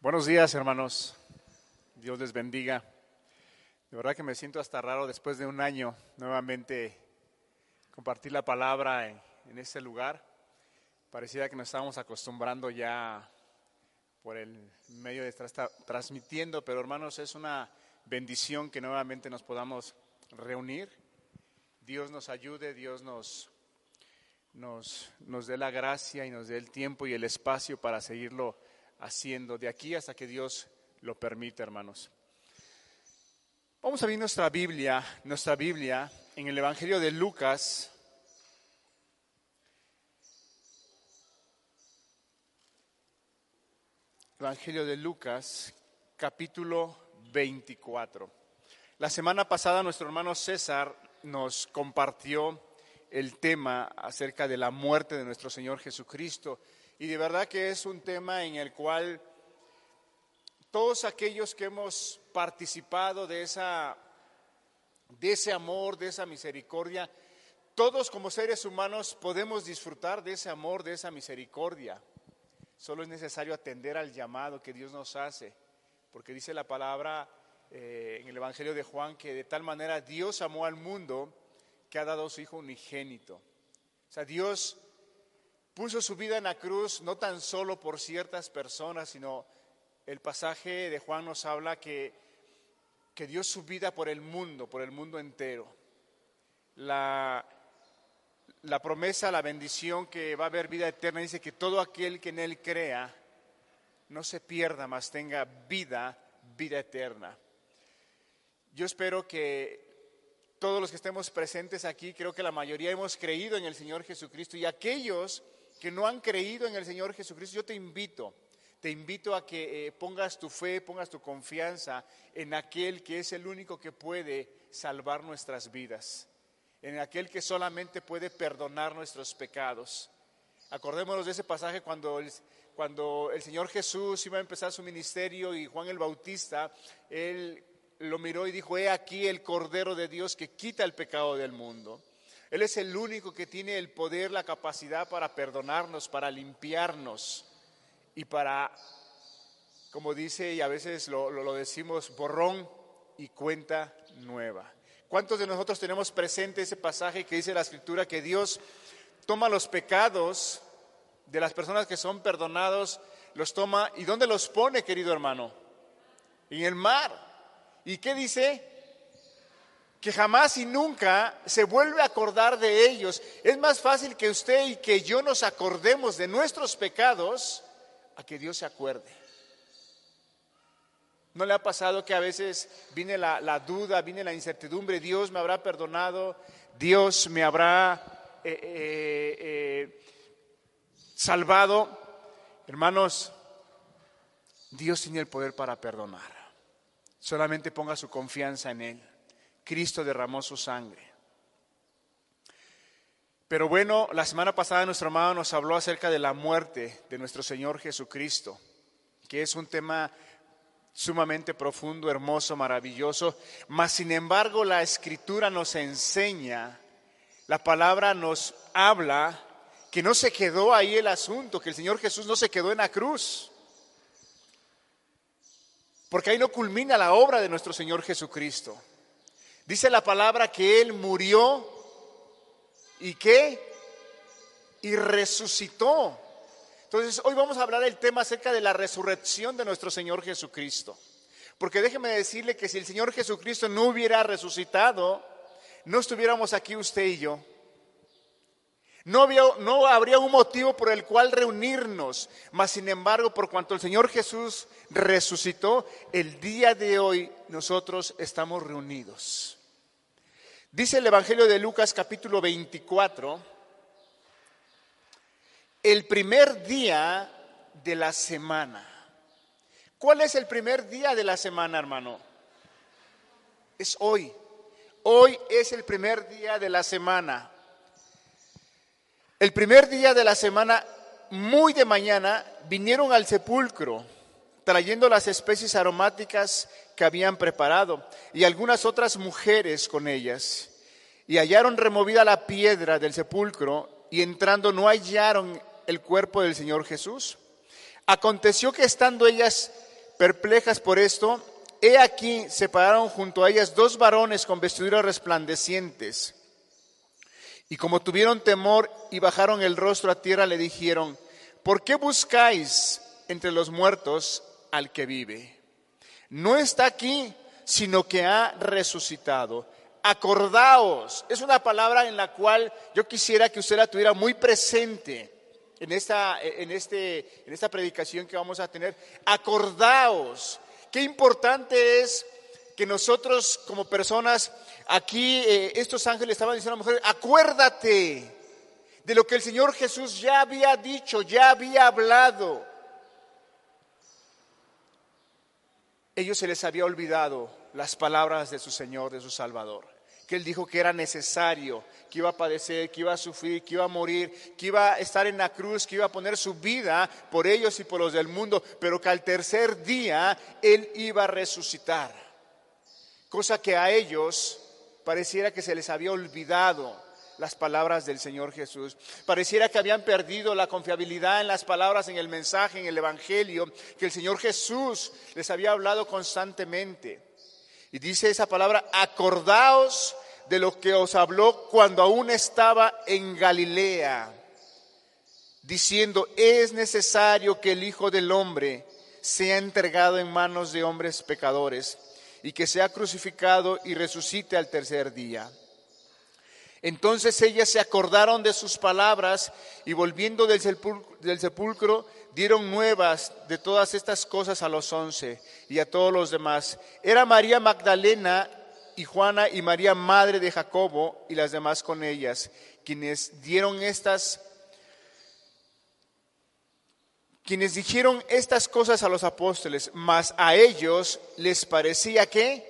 Buenos días, hermanos. Dios les bendiga. De verdad que me siento hasta raro después de un año nuevamente compartir la palabra en, este lugar. Parecía que nos estábamos acostumbrando ya por el medio de estar transmitiendo, pero hermanos, es una bendición que nuevamente nos podamos reunir. Dios nos ayude, Dios nos, nos, nos dé la gracia y nos dé el tiempo y el espacio para seguirlo haciendo de aquí hasta que Dios lo permita, hermanos. Vamos a ver nuestra Biblia, nuestra Biblia en el Evangelio de Lucas. Evangelio de Lucas, capítulo 24. La semana pasada nuestro hermano César nos compartió el tema acerca de la muerte de nuestro Señor Jesucristo y de verdad que es un tema en el cual todos aquellos que hemos participado de, esa, de ese amor, de esa misericordia, todos como seres humanos podemos disfrutar de ese amor, de esa misericordia. Solo es necesario atender al llamado que Dios nos hace, porque dice la palabra eh, en el Evangelio de Juan que de tal manera Dios amó al mundo que ha dado a su Hijo unigénito. O sea, Dios puso su vida en la cruz no tan solo por ciertas personas, sino el pasaje de Juan nos habla que, que dio su vida por el mundo, por el mundo entero. La, la promesa, la bendición que va a haber vida eterna dice que todo aquel que en él crea no se pierda, mas tenga vida, vida eterna. Yo espero que todos los que estemos presentes aquí, creo que la mayoría hemos creído en el Señor Jesucristo y aquellos que no han creído en el Señor Jesucristo, yo te invito, te invito a que eh, pongas tu fe, pongas tu confianza en aquel que es el único que puede salvar nuestras vidas, en aquel que solamente puede perdonar nuestros pecados. Acordémonos de ese pasaje cuando el, cuando el Señor Jesús iba a empezar su ministerio y Juan el Bautista, él lo miró y dijo, he aquí el Cordero de Dios que quita el pecado del mundo. Él es el único que tiene el poder, la capacidad para perdonarnos, para limpiarnos y para, como dice y a veces lo, decimos, borrón y cuenta nueva. ¿Cuántos de nosotros tenemos presente ese pasaje que dice la escritura que Dios toma los pecados de las personas que son perdonados, los toma y ¿dónde los pone, querido hermano? En el mar. ¿Y qué dice? Que jamás y nunca se vuelve a acordar de ellos. Es más fácil que usted y que yo nos acordemos de nuestros pecados a que Dios se acuerde. ¿No le ha pasado que a veces viene la, duda, viene la incertidumbre, Dios me habrá perdonado, Dios me habrá eh, eh, eh, salvado? Hermanos, Dios tiene el poder para perdonar. Solamente ponga su confianza en Él. Cristo derramó su sangre. Pero bueno, la semana pasada nuestro hermano nos habló acerca de la muerte de nuestro Señor Jesucristo, que es un tema sumamente profundo, hermoso, maravilloso, mas sin embargo la escritura nos enseña, la palabra nos habla que no se quedó ahí el asunto, que el Señor Jesús no se quedó en la cruz, porque ahí no culmina la obra de nuestro Señor Jesucristo. Dice la palabra que Él murió y que y resucitó. Entonces, hoy vamos a hablar del tema acerca de la resurrección de nuestro Señor Jesucristo. Porque déjeme decirle que si el Señor Jesucristo no hubiera resucitado, no estuviéramos aquí usted y yo. No, había, no habría un motivo por el cual reunirnos, mas sin embargo, por cuanto el Señor Jesús resucitó, el día de hoy nosotros estamos reunidos. Dice el Evangelio de Lucas capítulo 24, el primer día de la semana. ¿Cuál es el primer día de la semana, hermano? Es hoy. Hoy es el primer día de la semana. El primer día de la semana, muy de mañana, vinieron al sepulcro trayendo las especies aromáticas que habían preparado y algunas otras mujeres con ellas. Y hallaron removida la piedra del sepulcro y entrando no hallaron el cuerpo del Señor Jesús. Aconteció que estando ellas perplejas por esto, he aquí se pararon junto a ellas dos varones con vestiduras resplandecientes. Y como tuvieron temor y bajaron el rostro a tierra, le dijeron, ¿por qué buscáis entre los muertos al que vive? No está aquí, sino que ha resucitado. Acordaos, es una palabra en la cual yo quisiera que usted la tuviera muy presente en esta, en este, en esta predicación que vamos a tener. Acordaos, qué importante es que nosotros como personas, aquí eh, estos ángeles estaban diciendo a la mujer, acuérdate de lo que el Señor Jesús ya había dicho, ya había hablado. Ellos se les había olvidado las palabras de su Señor, de su Salvador, que Él dijo que era necesario, que iba a padecer, que iba a sufrir, que iba a morir, que iba a estar en la cruz, que iba a poner su vida por ellos y por los del mundo, pero que al tercer día Él iba a resucitar. Cosa que a ellos pareciera que se les había olvidado las palabras del Señor Jesús. Pareciera que habían perdido la confiabilidad en las palabras, en el mensaje, en el Evangelio, que el Señor Jesús les había hablado constantemente. Y dice esa palabra, acordaos de lo que os habló cuando aún estaba en Galilea, diciendo, es necesario que el Hijo del Hombre sea entregado en manos de hombres pecadores y que sea crucificado y resucite al tercer día. Entonces ellas se acordaron de sus palabras y volviendo del sepulcro, dieron nuevas de todas estas cosas a los once y a todos los demás. Era María Magdalena y Juana y María madre de Jacobo y las demás con ellas, quienes dieron estas quienes dijeron estas cosas a los apóstoles, mas a ellos les parecía que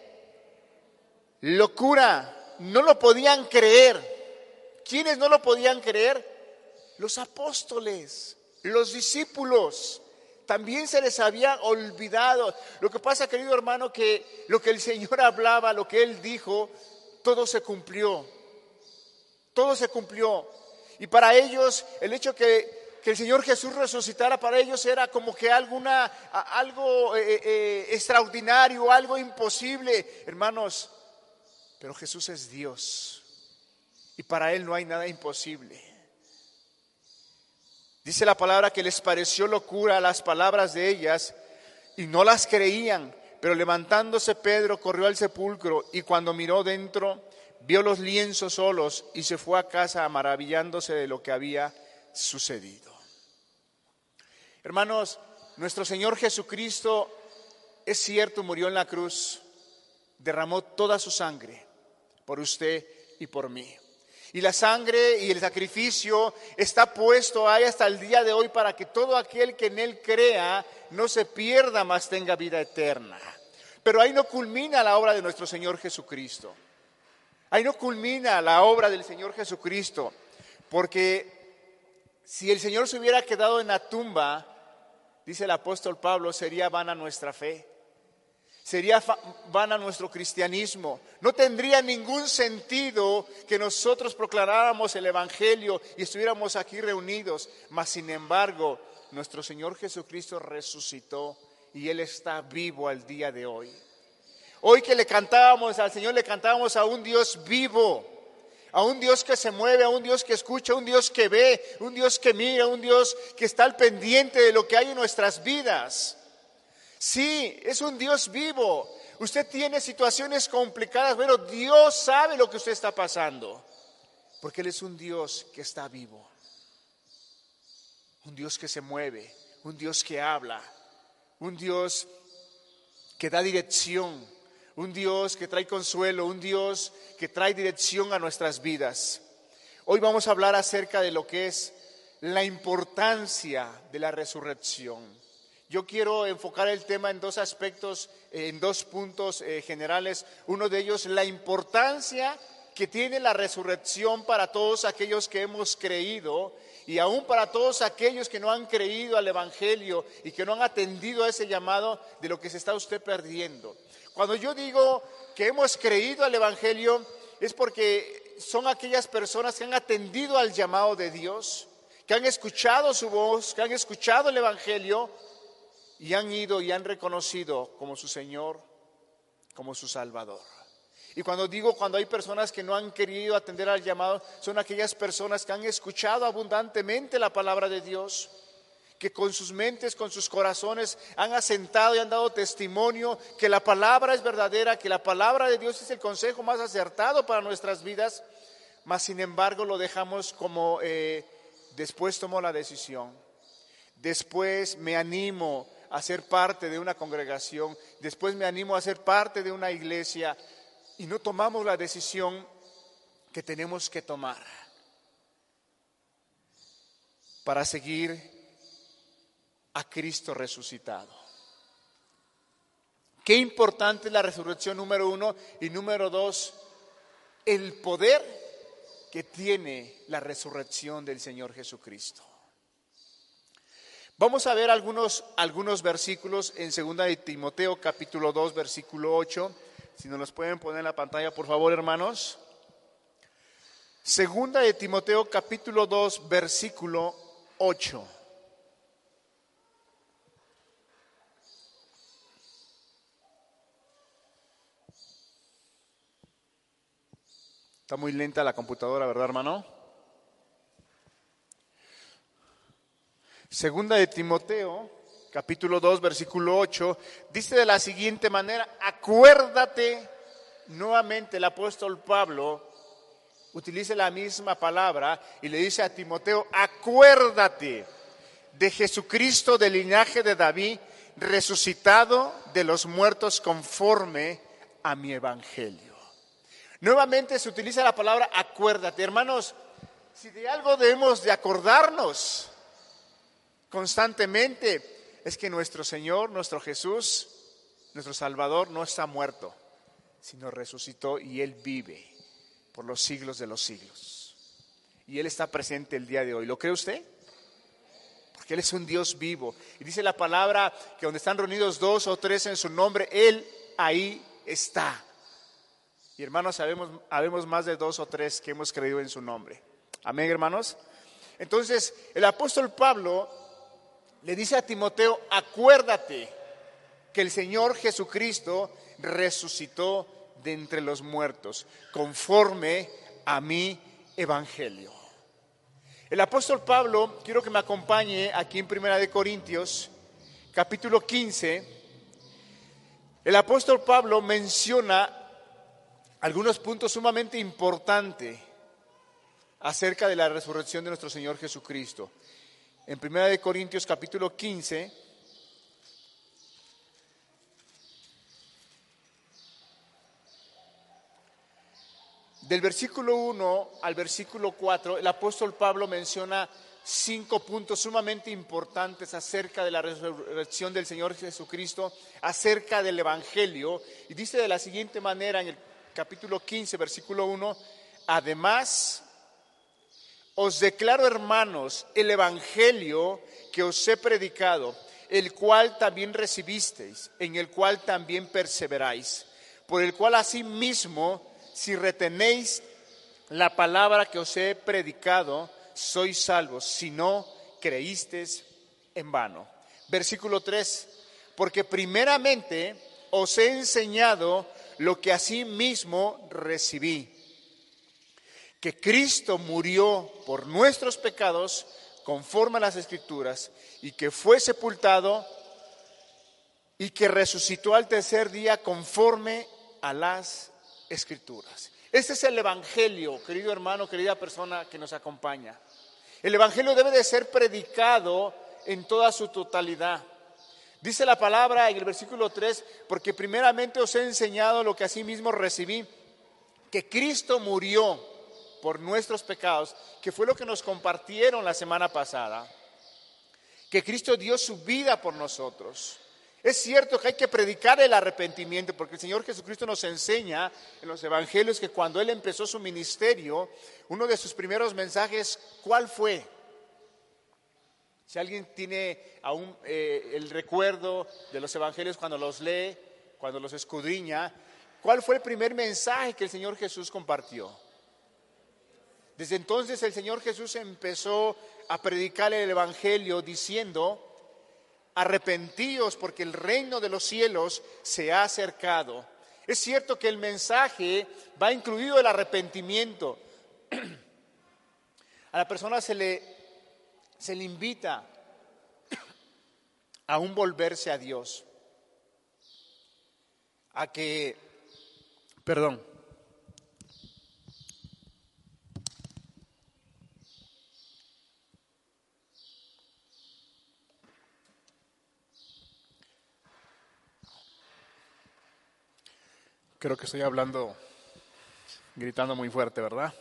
locura, no lo podían creer. ¿Quiénes no lo podían creer? Los apóstoles, los discípulos. También se les había olvidado. Lo que pasa, querido hermano, que lo que el Señor hablaba, lo que Él dijo, todo se cumplió. Todo se cumplió. Y para ellos el hecho que que el Señor Jesús resucitara para ellos era como que alguna, algo eh, eh, extraordinario, algo imposible, hermanos. Pero Jesús es Dios y para Él no hay nada imposible. Dice la palabra que les pareció locura las palabras de ellas y no las creían, pero levantándose Pedro corrió al sepulcro y cuando miró dentro vio los lienzos solos y se fue a casa maravillándose de lo que había sucedido. Hermanos, nuestro Señor Jesucristo es cierto, murió en la cruz, derramó toda su sangre por usted y por mí. Y la sangre y el sacrificio está puesto ahí hasta el día de hoy para que todo aquel que en Él crea no se pierda, más tenga vida eterna. Pero ahí no culmina la obra de nuestro Señor Jesucristo. Ahí no culmina la obra del Señor Jesucristo, porque si el Señor se hubiera quedado en la tumba, dice el apóstol Pablo, sería vana nuestra fe. Sería vana nuestro cristianismo. No tendría ningún sentido que nosotros proclamáramos el Evangelio y estuviéramos aquí reunidos. Mas, sin embargo, nuestro Señor Jesucristo resucitó y Él está vivo al día de hoy. Hoy que le cantábamos al Señor, le cantábamos a un Dios vivo a un Dios que se mueve, a un Dios que escucha, a un Dios que ve, un Dios que mira, un Dios que está al pendiente de lo que hay en nuestras vidas. Sí, es un Dios vivo. Usted tiene situaciones complicadas, pero Dios sabe lo que usted está pasando, porque Él es un Dios que está vivo, un Dios que se mueve, un Dios que habla, un Dios que da dirección, un Dios que trae consuelo, un Dios que trae dirección a nuestras vidas. Hoy vamos a hablar acerca de lo que es la importancia de la resurrección. Yo quiero enfocar el tema en dos aspectos, en dos puntos eh, generales. Uno de ellos, la importancia que tiene la resurrección para todos aquellos que hemos creído y aún para todos aquellos que no han creído al Evangelio y que no han atendido a ese llamado de lo que se está usted perdiendo. Cuando yo digo que hemos creído al Evangelio es porque son aquellas personas que han atendido al llamado de Dios, que han escuchado su voz, que han escuchado el Evangelio y han ido y han reconocido como su Señor, como su Salvador. Y cuando digo cuando hay personas que no han querido atender al llamado, son aquellas personas que han escuchado abundantemente la palabra de Dios, que con sus mentes, con sus corazones han asentado y han dado testimonio que la palabra es verdadera, que la palabra de Dios es el consejo más acertado para nuestras vidas, mas sin embargo lo dejamos como eh, después tomo la decisión, después me animo a ser parte de una congregación, después me animo a ser parte de una iglesia y no tomamos la decisión que tenemos que tomar para seguir a Cristo resucitado. Qué importante es la resurrección número uno y número dos, el poder que tiene la resurrección del Señor Jesucristo. Vamos a ver algunos, algunos versículos en 2 de Timoteo capítulo 2 versículo 8. Si nos los pueden poner en la pantalla, por favor, hermanos. Segunda de Timoteo capítulo 2 versículo 8. Está muy lenta la computadora, ¿verdad, hermano? Segunda de Timoteo, capítulo 2, versículo 8, dice de la siguiente manera, acuérdate, nuevamente el apóstol Pablo utiliza la misma palabra y le dice a Timoteo, acuérdate de Jesucristo del linaje de David, resucitado de los muertos conforme a mi evangelio. Nuevamente se utiliza la palabra acuérdate. Hermanos, si de algo debemos de acordarnos constantemente, es que nuestro Señor, nuestro Jesús, nuestro Salvador no está muerto, sino resucitó y Él vive por los siglos de los siglos. Y Él está presente el día de hoy. ¿Lo cree usted? Porque Él es un Dios vivo. Y dice la palabra que donde están reunidos dos o tres en su nombre, Él ahí está. Y hermanos, sabemos, habemos más de dos o tres que hemos creído en su nombre. Amén, hermanos. Entonces, el apóstol Pablo le dice a Timoteo, acuérdate que el Señor Jesucristo resucitó de entre los muertos, conforme a mi evangelio. El apóstol Pablo, quiero que me acompañe aquí en Primera de Corintios, capítulo 15. El apóstol Pablo menciona algunos puntos sumamente importantes acerca de la resurrección de nuestro Señor Jesucristo. En 1 Corintios capítulo 15, del versículo 1 al versículo 4, el apóstol Pablo menciona cinco puntos sumamente importantes acerca de la resurrección del Señor Jesucristo, acerca del Evangelio, y dice de la siguiente manera en el capítulo 15, versículo 1, además, os declaro, hermanos, el Evangelio que os he predicado, el cual también recibisteis, en el cual también perseveráis, por el cual asimismo, si retenéis la palabra que os he predicado, sois salvos, si no creísteis en vano. Versículo 3, porque primeramente os he enseñado lo que así mismo recibí, que Cristo murió por nuestros pecados conforme a las escrituras y que fue sepultado y que resucitó al tercer día conforme a las escrituras. Este es el Evangelio, querido hermano, querida persona que nos acompaña. El Evangelio debe de ser predicado en toda su totalidad. Dice la palabra en el versículo 3, porque primeramente os he enseñado lo que asimismo recibí, que Cristo murió por nuestros pecados, que fue lo que nos compartieron la semana pasada, que Cristo dio su vida por nosotros. Es cierto que hay que predicar el arrepentimiento, porque el Señor Jesucristo nos enseña en los evangelios que cuando Él empezó su ministerio, uno de sus primeros mensajes, ¿cuál fue? Si alguien tiene aún eh, el recuerdo de los evangelios cuando los lee, cuando los escudriña, ¿cuál fue el primer mensaje que el Señor Jesús compartió? Desde entonces el Señor Jesús empezó a predicar el Evangelio diciendo, arrepentíos porque el reino de los cielos se ha acercado. Es cierto que el mensaje va incluido el arrepentimiento. A la persona se le, se le invita a un volverse a Dios, a que, perdón, Creo que estoy hablando, gritando muy fuerte, ¿verdad?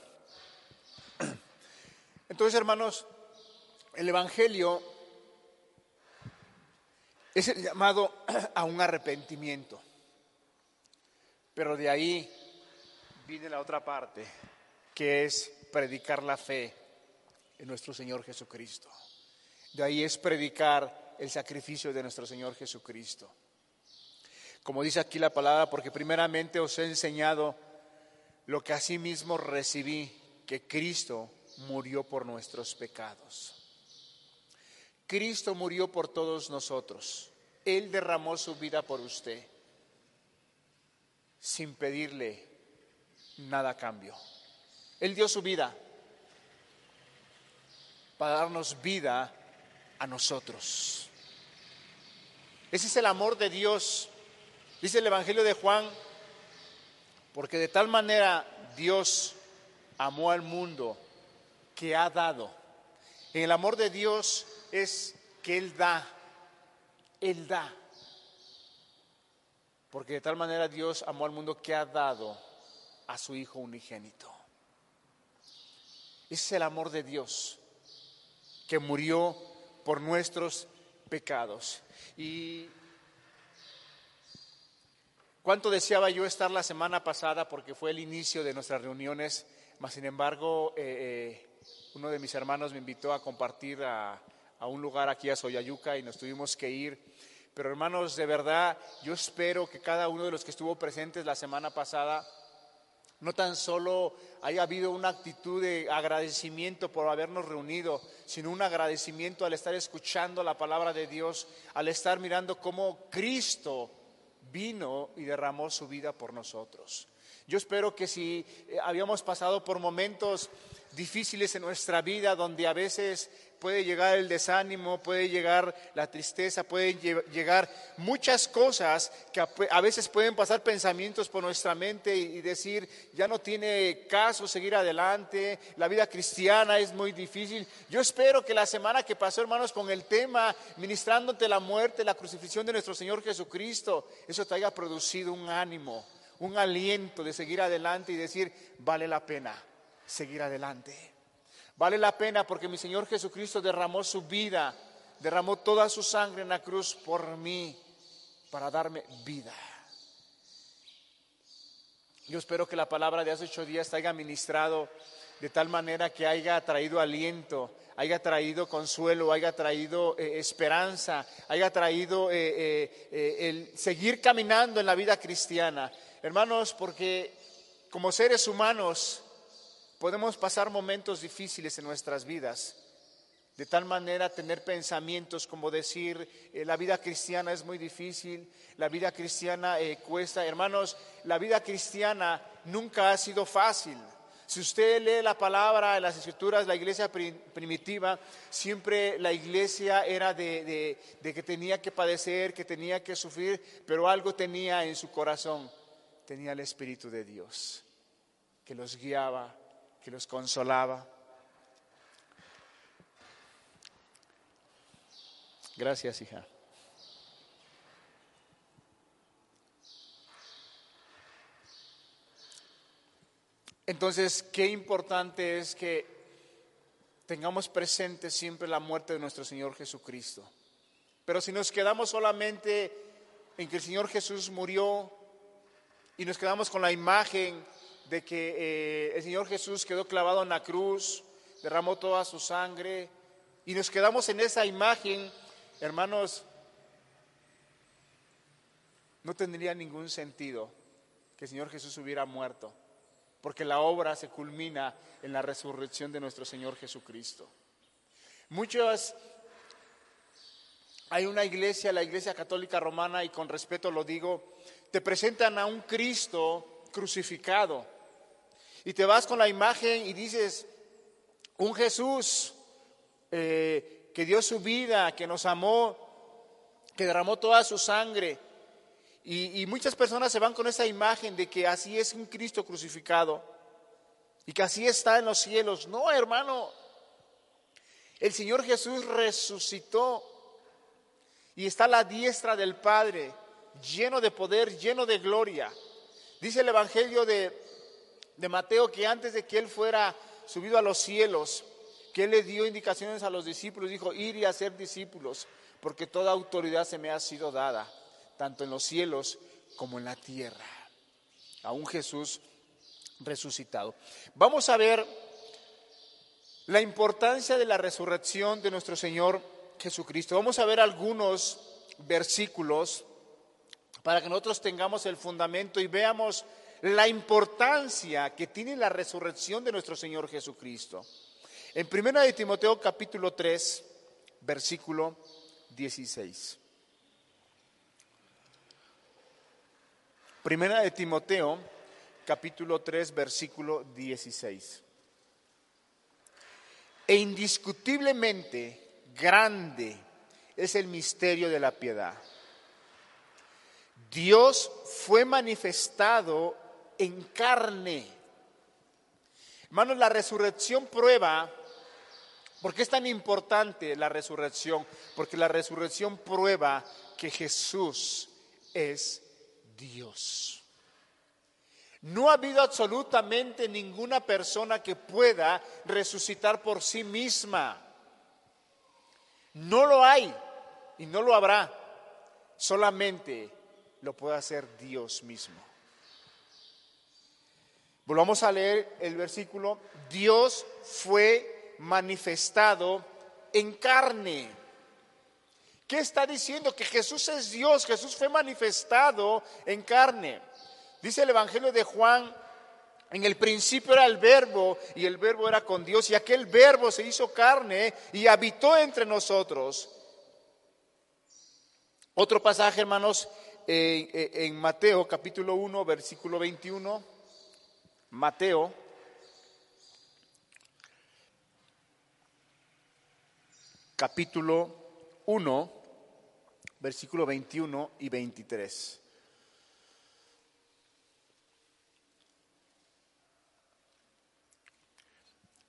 Entonces, hermanos, el Evangelio es el llamado a un arrepentimiento. Pero de ahí viene la otra parte, que es predicar la fe en nuestro Señor Jesucristo. De ahí es predicar el sacrificio de nuestro Señor Jesucristo. Como dice aquí la palabra, porque primeramente os he enseñado lo que asimismo recibí, que Cristo murió por nuestros pecados. Cristo murió por todos nosotros. Él derramó su vida por usted sin pedirle nada a cambio. Él dio su vida para darnos vida a nosotros. Ese es el amor de Dios Dice el Evangelio de Juan, porque de tal manera Dios amó al mundo que ha dado. En el amor de Dios es que Él da, Él da. Porque de tal manera Dios amó al mundo que ha dado a su Hijo unigénito. Ese es el amor de Dios que murió por nuestros pecados. Y Cuánto deseaba yo estar la semana pasada porque fue el inicio de nuestras reuniones, mas sin embargo eh, eh, uno de mis hermanos me invitó a compartir a, un lugar aquí a Soyayuca y nos tuvimos que ir. Pero hermanos, de verdad, yo espero que cada uno de los que estuvo presentes la semana pasada no tan solo haya habido una actitud de agradecimiento por habernos reunido, sino un agradecimiento al estar escuchando la palabra de Dios, al estar mirando cómo Cristo vino y derramó su vida por nosotros. Yo espero que si eh, habíamos pasado por momentos difíciles en nuestra vida, donde a veces puede llegar el desánimo, puede llegar la tristeza, pueden llegar muchas cosas que a veces pueden pasar pensamientos por nuestra mente y decir, ya no tiene caso seguir adelante, la vida cristiana es muy difícil. Yo espero que la semana que pasó, hermanos, con el tema, ministrándote la muerte, la crucifixión de nuestro Señor Jesucristo, eso te haya producido un ánimo, un aliento de seguir adelante y decir, vale la pena seguir adelante. Vale la pena porque mi Señor Jesucristo derramó su vida, derramó toda su sangre en la cruz por mí, para darme vida. Yo espero que la palabra de hace ocho días te haya ministrado de tal manera que haya traído aliento, haya traído consuelo, haya traído eh, esperanza, haya traído eh, eh, el seguir caminando en la vida cristiana. Hermanos, porque como seres humanos podemos pasar momentos difíciles en nuestras vidas. De tal manera tener pensamientos como decir, eh, la vida cristiana es muy difícil, la vida cristiana eh, cuesta. Hermanos, la vida cristiana nunca ha sido fácil. Si usted lee la palabra en las escrituras, la iglesia primitiva, siempre la iglesia era de que tenía que padecer, que tenía que sufrir, pero algo tenía en su corazón, tenía el Espíritu de Dios, que los guiaba, que los consolaba. Gracias, hija. Entonces, qué importante es que tengamos presente siempre la muerte de nuestro Señor Jesucristo. Pero si nos quedamos solamente en que el Señor Jesús murió y nos quedamos con la imagen de que eh, el Señor Jesús quedó clavado en la cruz, derramó toda su sangre y nos quedamos en esa imagen, hermanos, no tendría ningún sentido que el Señor Jesús hubiera muerto, porque la obra se culmina en la resurrección de nuestro Señor Jesucristo. Muchas, hay una iglesia, la Iglesia Católica Romana, y con respeto lo digo, te presentan a un Cristo crucificado. Y te vas con la imagen y dices, un Jesús eh, que dio su vida, que nos amó, que derramó toda su sangre. Y, y muchas personas se van con esa imagen de que así es un Cristo crucificado y que así está en los cielos. No, hermano, el Señor Jesús resucitó y está a la diestra del Padre, lleno de poder, lleno de gloria. Dice el Evangelio de, de Mateo que antes de que Él fuera subido a los cielos, que Él le dio indicaciones a los discípulos, dijo, ir y hacer discípulos, porque toda autoridad se me ha sido dada, tanto en los cielos como en la tierra. Aún Jesús resucitado. Vamos a ver la importancia de la resurrección de nuestro Señor Jesucristo. Vamos a ver algunos versículos para que nosotros tengamos el fundamento y veamos la importancia que tiene la resurrección de nuestro Señor Jesucristo. En 1 de Timoteo capítulo 3, versículo 16. Primera de Timoteo capítulo 3, versículo 16 e indiscutiblemente grande es el misterio de la piedad. Dios fue manifestado en carne. Hermanos, la resurrección prueba, ¿por qué es tan importante la resurrección? Porque la resurrección prueba que Jesús es Dios. No ha habido absolutamente ninguna persona que pueda resucitar por sí misma. No lo hay y no lo habrá. Solamente lo puede hacer Dios mismo. Volvamos a leer el versículo. Dios fue manifestado en carne. ¿Qué está diciendo? Que Jesús es Dios, Jesús fue manifestado en carne. Dice el Evangelio de Juan, en el principio era el verbo y el verbo era con Dios y aquel verbo se hizo carne y habitó entre nosotros. Otro pasaje, hermanos, en Mateo capítulo 1, versículo 21. Mateo. Capítulo 1, versículo 21 y 23.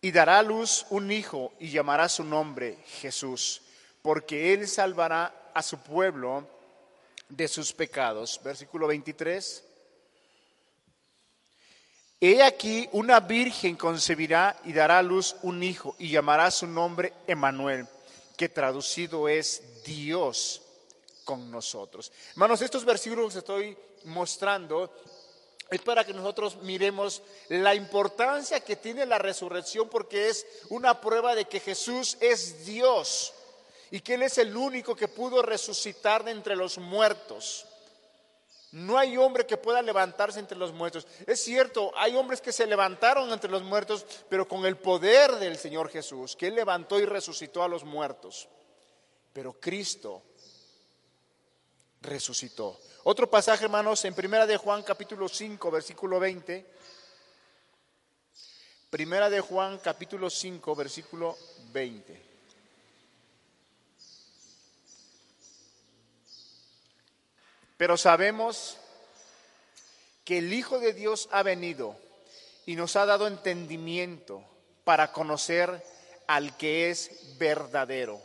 y dará a luz un hijo y llamará su nombre Jesús, porque él salvará a su pueblo de sus pecados. Versículo 23. He aquí una virgen concebirá y dará a luz un hijo y llamará su nombre Emanuel, que traducido es Dios con nosotros. Hermanos, estos versículos que estoy mostrando es para que nosotros miremos la importancia que tiene la resurrección porque es una prueba de que Jesús es Dios y que Él es el único que pudo resucitar de entre los muertos. No hay hombre que pueda levantarse entre los muertos. Es cierto, hay hombres que se levantaron entre los muertos, pero con el poder del Señor Jesús, que Él levantó y resucitó a los muertos. Pero Cristo resucitó. Otro pasaje, hermanos, en Primera de Juan capítulo 5, versículo 20. Primera de Juan capítulo 5, versículo 20. Pero sabemos que el Hijo de Dios ha venido y nos ha dado entendimiento para conocer al que es verdadero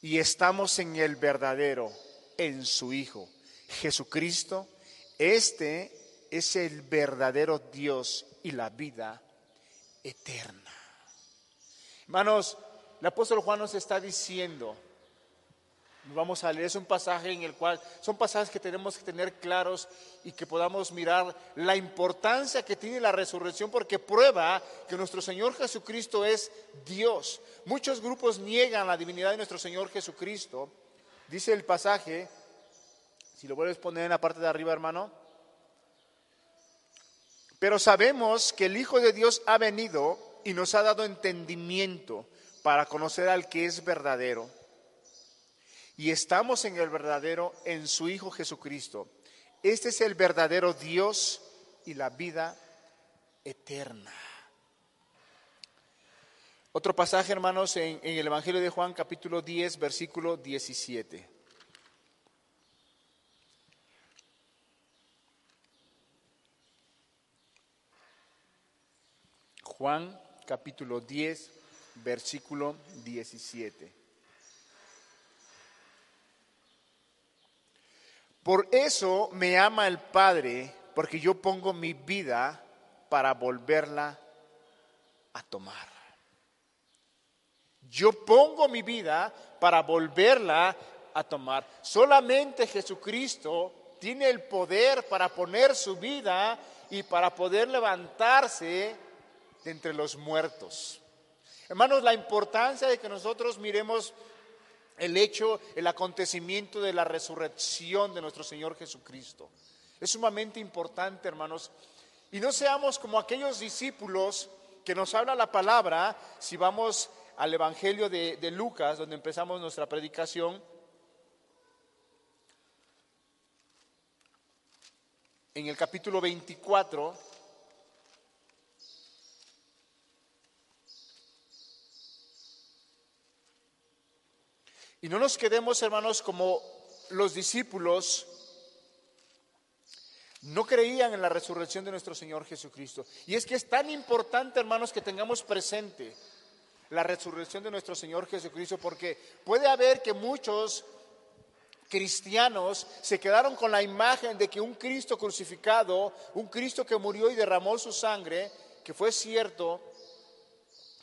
y estamos en el verdadero, en su Hijo, Jesucristo. Este es el verdadero Dios y la vida eterna. Hermanos, el apóstol Juan nos está diciendo, Vamos a leer, es un pasaje en el cual son pasajes que tenemos que tener claros y que podamos mirar la importancia que tiene la resurrección porque prueba que nuestro Señor Jesucristo es Dios. Muchos grupos niegan la divinidad de nuestro Señor Jesucristo. Dice el pasaje, si lo vuelves a poner en la parte de arriba, hermano. Pero sabemos que el Hijo de Dios ha venido y nos ha dado entendimiento para conocer al que es verdadero y estamos en el verdadero, en su Hijo Jesucristo. Este es el verdadero Dios y la vida eterna. Otro pasaje, hermanos, en, el Evangelio de Juan, capítulo 10, versículo 17. Juan, capítulo 10, versículo 17. Por eso me ama el Padre, porque yo pongo mi vida para volverla a tomar. Yo pongo mi vida para volverla a tomar. Solamente Jesucristo tiene el poder para poner su vida y para poder levantarse de entre los muertos. Hermanos, la importancia de que nosotros miremos el hecho, el acontecimiento de la resurrección de nuestro Señor Jesucristo. Es sumamente importante, hermanos. Y no seamos como aquellos discípulos que nos habla la palabra, si vamos al Evangelio de, de Lucas, donde empezamos nuestra predicación, en el capítulo 24, Y no nos quedemos, hermanos, como los discípulos no creían en la resurrección de nuestro Señor Jesucristo. Y es que es tan importante, hermanos, que tengamos presente la resurrección de nuestro Señor Jesucristo, porque puede haber que muchos cristianos se quedaron con la imagen de que un Cristo crucificado, un Cristo que murió y derramó su sangre, que fue cierto,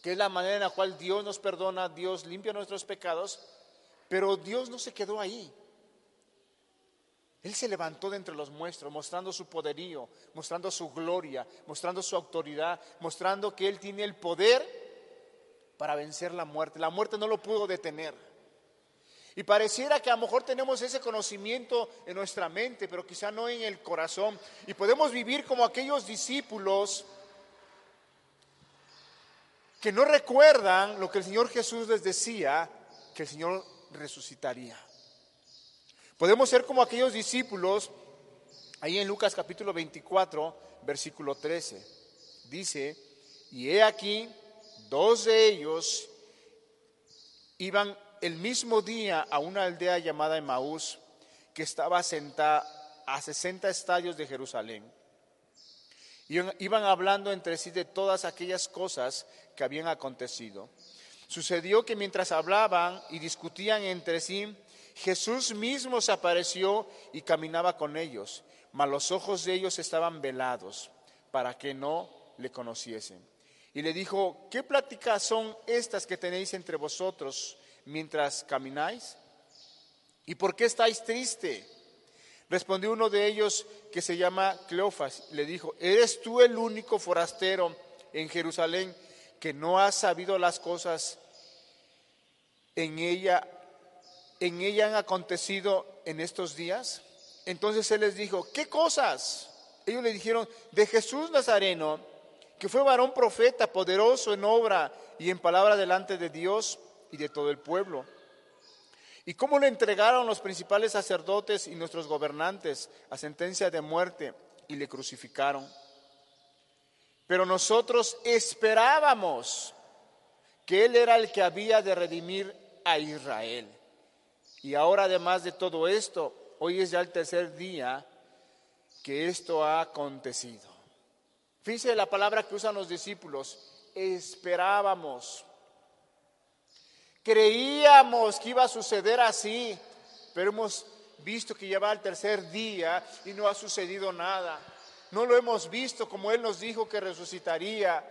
que es la manera en la cual Dios nos perdona, Dios limpia nuestros pecados, pero Dios no se quedó ahí. Él se levantó de entre los muestros, mostrando su poderío, mostrando su gloria, mostrando su autoridad, mostrando que Él tiene el poder para vencer la muerte. La muerte no lo pudo detener. Y pareciera que a lo mejor tenemos ese conocimiento en nuestra mente, pero quizá no en el corazón. Y podemos vivir como aquellos discípulos que no recuerdan lo que el Señor Jesús les decía, que el Señor resucitaría. Podemos ser como aquellos discípulos, ahí en Lucas capítulo 24, versículo 13. Dice, y he aquí, dos de ellos iban el mismo día a una aldea llamada Emaús, que estaba sentada a 60 estadios de Jerusalén. Y iban hablando entre sí de todas aquellas cosas que habían acontecido. Sucedió que mientras hablaban y discutían entre sí, Jesús mismo se apareció y caminaba con ellos, mas los ojos de ellos estaban velados para que no le conociesen. Y le dijo, ¿qué pláticas son estas que tenéis entre vosotros mientras camináis? ¿Y por qué estáis triste? Respondió uno de ellos que se llama Cleofas, le dijo, ¿eres tú el único forastero en Jerusalén que no ha sabido las cosas en ella, en ella han acontecido en estos días? Entonces él les dijo, ¿qué cosas? Ellos le dijeron, de Jesús Nazareno, que fue varón profeta, poderoso en obra y en palabra delante de Dios y de todo el pueblo. ¿Y cómo le entregaron los principales sacerdotes y nuestros gobernantes a sentencia de muerte y le crucificaron? Pero nosotros esperábamos que Él era el que había de redimir a Israel. Y ahora además de todo esto, hoy es ya el tercer día que esto ha acontecido. Fíjense la palabra que usan los discípulos, esperábamos. Creíamos que iba a suceder así, pero hemos visto que ya va el tercer día y no ha sucedido nada. No lo hemos visto como Él nos dijo que resucitaría.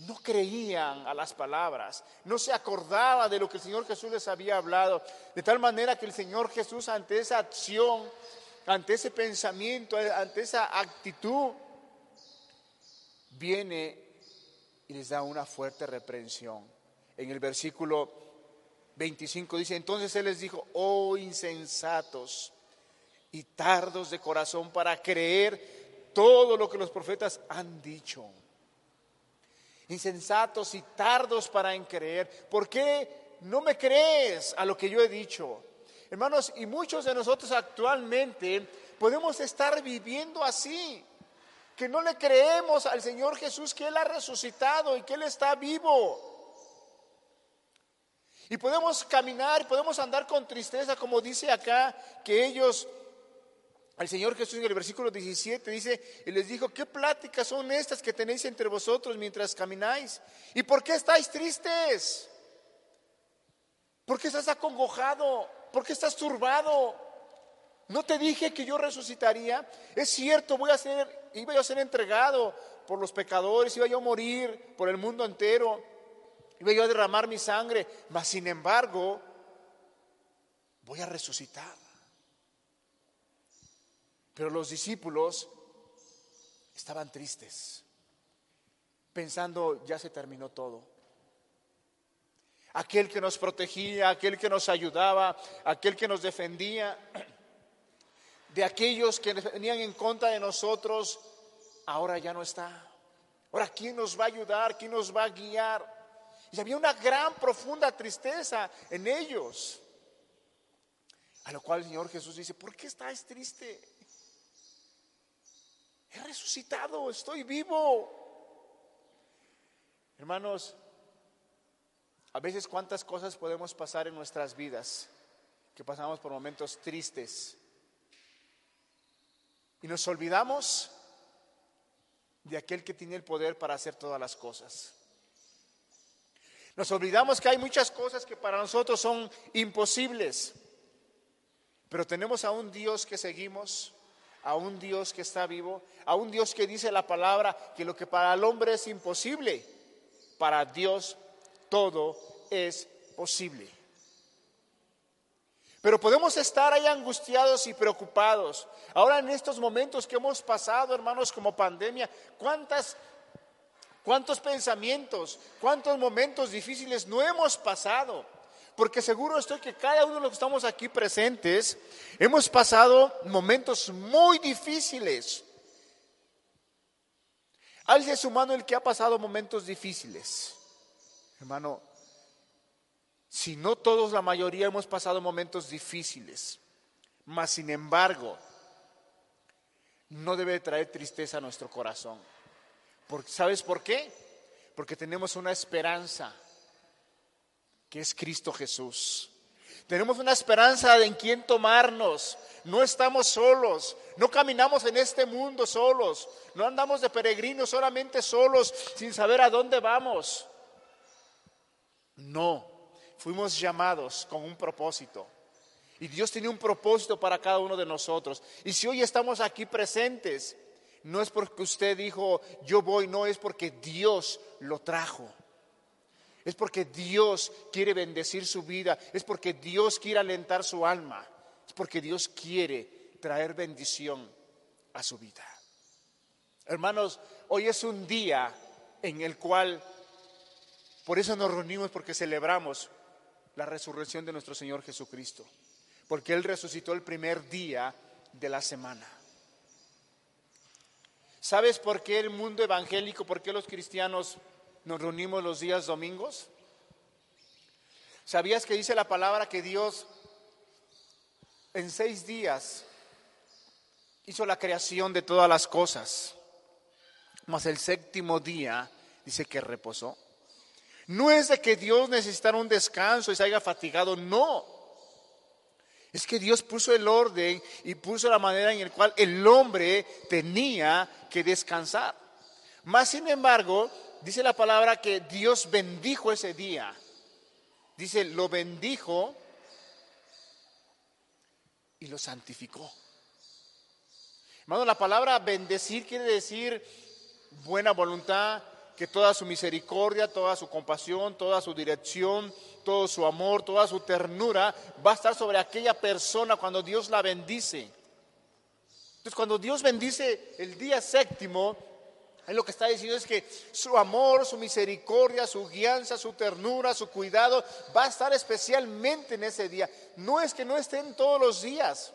No creían a las palabras, no se acordaba de lo que el Señor Jesús les había hablado, de tal manera que el Señor Jesús ante esa acción, ante ese pensamiento, ante esa actitud, viene y les da una fuerte reprensión. En el versículo 25 dice, entonces Él les dijo, oh insensatos y tardos de corazón para creer todo lo que los profetas han dicho insensatos y tardos para en creer. ¿Por qué no me crees a lo que yo he dicho. Hermanos, y muchos de nosotros actualmente podemos estar viviendo así, que no le creemos al Señor Jesús que Él ha resucitado y que Él está vivo. Y podemos caminar, podemos andar con tristeza, como dice acá, que ellos, el Señor Jesús en el versículo 17 dice, y les dijo, ¿qué pláticas son estas que tenéis entre vosotros mientras camináis? ¿Y por qué estáis tristes? ¿Por qué estás acongojado? ¿Por qué estás turbado? ¿No te dije que yo resucitaría? Es cierto, voy a ser, iba yo a ser entregado por los pecadores, iba yo a morir por el mundo entero, iba yo a derramar mi sangre, mas sin embargo, voy a resucitar. Pero los discípulos estaban tristes, pensando, ya se terminó todo aquel que nos protegía, aquel que nos ayudaba, aquel que nos defendía, de aquellos que venían en contra de nosotros, ahora ya no está. Ahora, ¿quién nos va a ayudar? ¿Quién nos va a guiar? Y había una gran, profunda tristeza en ellos. A lo cual el Señor Jesús dice, ¿por qué estás triste? He resucitado, estoy vivo. Hermanos, a veces cuántas cosas podemos pasar en nuestras vidas, que pasamos por momentos tristes. Y nos olvidamos de aquel que tiene el poder para hacer todas las cosas. Nos olvidamos que hay muchas cosas que para nosotros son imposibles, pero tenemos a un Dios que seguimos, a un Dios que está vivo, a un Dios que dice la palabra que lo que para el hombre es imposible, para Dios todo es posible. Pero podemos estar ahí angustiados y preocupados. Ahora en estos momentos que hemos pasado, hermanos, como pandemia, ¿cuántas, cuántos pensamientos, cuántos momentos difíciles no hemos pasado? Porque seguro estoy que cada uno de los que estamos aquí presentes hemos pasado momentos muy difíciles. Alce su mano el que ha pasado momentos difíciles. Hermano, si no todos, la mayoría hemos pasado momentos difíciles, mas sin embargo, no debe traer tristeza a nuestro corazón. ¿Sabes por qué? Porque tenemos una esperanza, que es Cristo Jesús. Tenemos una esperanza en quien tomarnos. No estamos solos, no caminamos en este mundo solos, no andamos de peregrinos solamente solos sin saber a dónde vamos. No, fuimos llamados con un propósito. Y Dios tiene un propósito para cada uno de nosotros. Y si hoy estamos aquí presentes, no es porque usted dijo, yo voy, no, es porque Dios lo trajo. Es porque Dios quiere bendecir su vida, es porque Dios quiere alentar su alma, es porque Dios quiere traer bendición a su vida. Hermanos, hoy es un día en el cual por eso nos reunimos, porque celebramos la resurrección de nuestro Señor Jesucristo, porque Él resucitó el primer día de la semana. ¿Sabes por qué el mundo evangélico, por qué los cristianos nos reunimos los días domingos? ¿Sabías que dice la palabra que Dios en seis días hizo la creación de todas las cosas, mas el séptimo día dice que reposó? No es de que Dios necesitara un descanso y se haya fatigado, no. Es que Dios puso el orden y puso la manera en la cual el hombre tenía que descansar. Más sin embargo, dice la palabra que Dios bendijo ese día. Dice, lo bendijo y lo santificó. Hermano, la palabra bendecir quiere decir buena voluntad, que toda su misericordia, toda su compasión, toda su dirección, todo su amor, toda su ternura va a estar sobre aquella persona cuando Dios la bendice. Entonces, cuando Dios bendice el día séptimo, es lo que está diciendo es que su amor, su misericordia, su guianza, su ternura, su cuidado va a estar especialmente en ese día. No es que no esté en todos los días.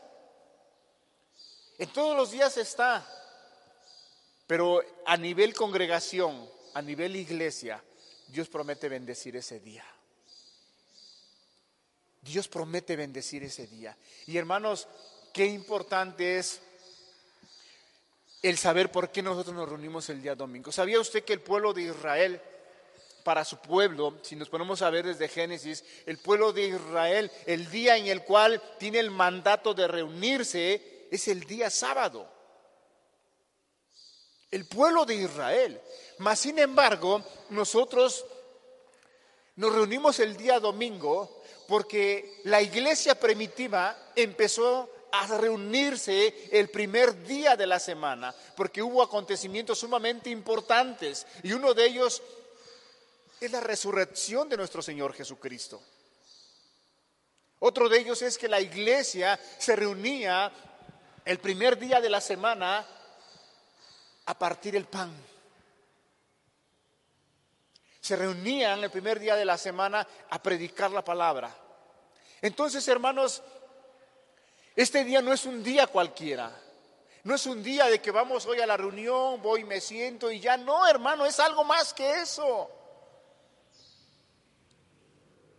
En todos los días está. Pero a nivel congregación, a nivel iglesia, Dios promete bendecir ese día. Dios promete bendecir ese día. Y hermanos, qué importante es el saber por qué nosotros nos reunimos el día domingo. ¿Sabía usted que el pueblo de Israel, para su pueblo, si nos ponemos a ver desde Génesis, el pueblo de Israel, el día en el cual tiene el mandato de reunirse es el día sábado? El pueblo de Israel. Mas, sin embargo, nosotros nos reunimos el día domingo porque la iglesia primitiva empezó a reunirse el primer día de la semana, porque hubo acontecimientos sumamente importantes y uno de ellos es la resurrección de nuestro Señor Jesucristo. Otro de ellos es que la iglesia se reunía el primer día de la semana a partir el pan. Se reunían el primer día de la semana a predicar la palabra. Entonces, hermanos, este día no es un día cualquiera. No es un día de que vamos hoy a la reunión, voy, me siento y ya. No, hermano, es algo más que eso.